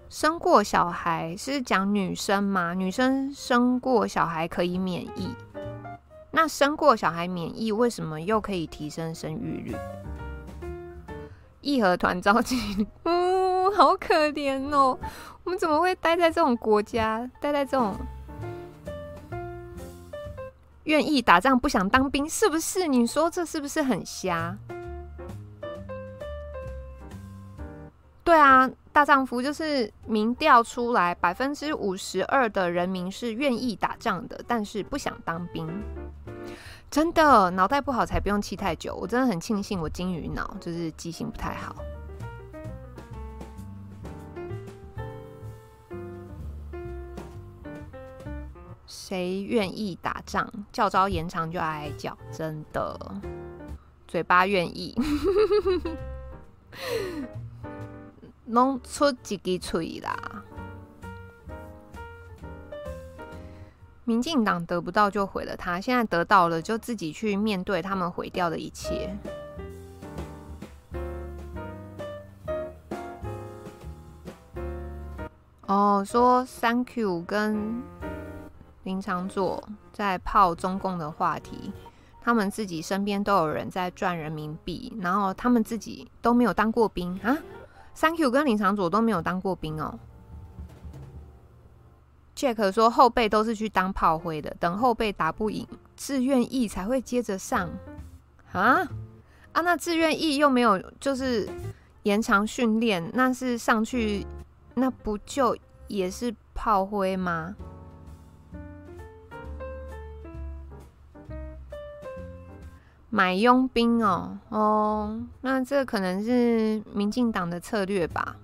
生过小孩是讲女生吗？女生生过小孩可以免疫，那生过小孩免疫，为什么又可以提升生育率？义和团召集，(laughs) 嗯，好可怜哦，我们怎么会待在这种国家，待在这种？愿意打仗不想当兵，是不是？你说这是不是很瞎？对啊，大丈夫就是民调出来，百分之五十二的人民是愿意打仗的，但是不想当兵。真的，脑袋不好才不用气太久。我真的很庆幸我金鱼脑，就是记性不太好。谁愿意打仗？教招延长就哀哀叫，真的。嘴巴愿意，(laughs) 弄出几滴嘴啦。民进党得不到就毁了他，现在得到了就自己去面对他们毁掉的一切。哦，说 Thank you 跟。林长佐在泡中共的话题，他们自己身边都有人在赚人民币，然后他们自己都没有当过兵啊。Thank you 跟林长佐都没有当过兵哦。Jack 说后辈都是去当炮灰的，等后辈打不赢，志愿意才会接着上啊啊！那志愿意又没有就是延长训练，那是上去那不就也是炮灰吗？买佣兵哦哦，那这可能是民进党的策略吧？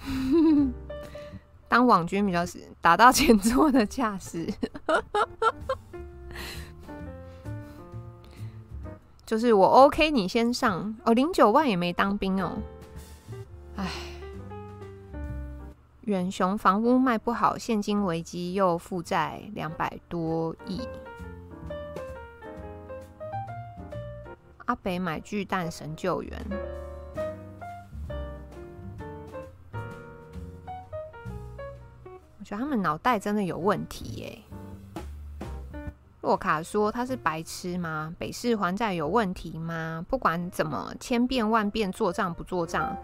(laughs) 当网军比较是打到前座的架势，(laughs) 就是我 OK，你先上哦。零九万也没当兵哦，哎，远雄房屋卖不好，现金危机又负债两百多亿。阿北买巨蛋神救援，觉得他们脑袋真的有问题耶。洛卡说他是白痴吗？北市还债有问题吗？不管怎么千变万变，做账不做账，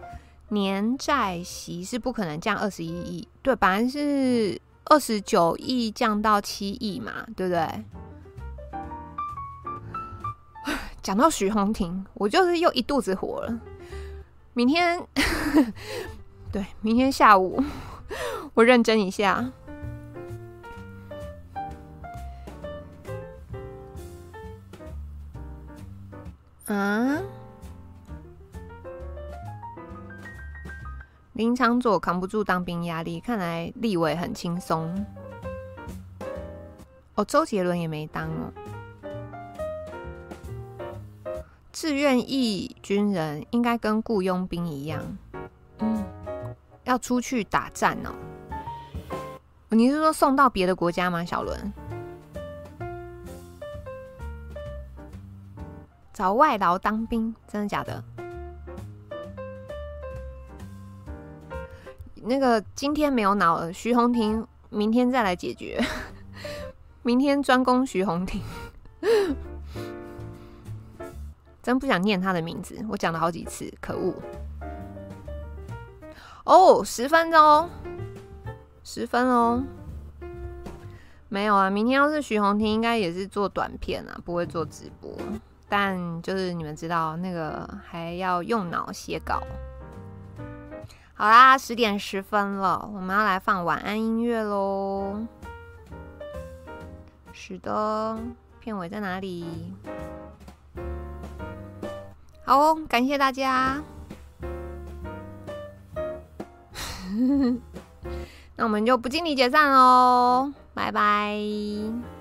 年债息是不可能降二十一亿，对，本来是二十九亿降到七亿嘛，对不对？(sighs) 讲到徐宏庭，我就是又一肚子火了。明天，(laughs) 对，明天下午 (laughs) 我认真一下。啊？林长佐扛不住当兵压力，看来立委很轻松。哦，周杰伦也没当哦。志愿役军人应该跟雇佣兵一样，要出去打战哦。你是说送到别的国家吗，小伦？找外劳当兵，真的假的？那个今天没有脑了，徐宏庭，明天再来解决。(laughs) 明天专攻徐宏庭。真不想念他的名字，我讲了好几次，可恶！哦，十分钟，十分哦，没有啊。明天要是徐宏庭，应该也是做短片啊，不会做直播。但就是你们知道，那个还要用脑写稿。好啦，十点十分了，我们要来放晚安音乐喽。是的，片尾在哪里？好哦，感谢大家。(laughs) 那我们就不敬礼解散喽，拜拜。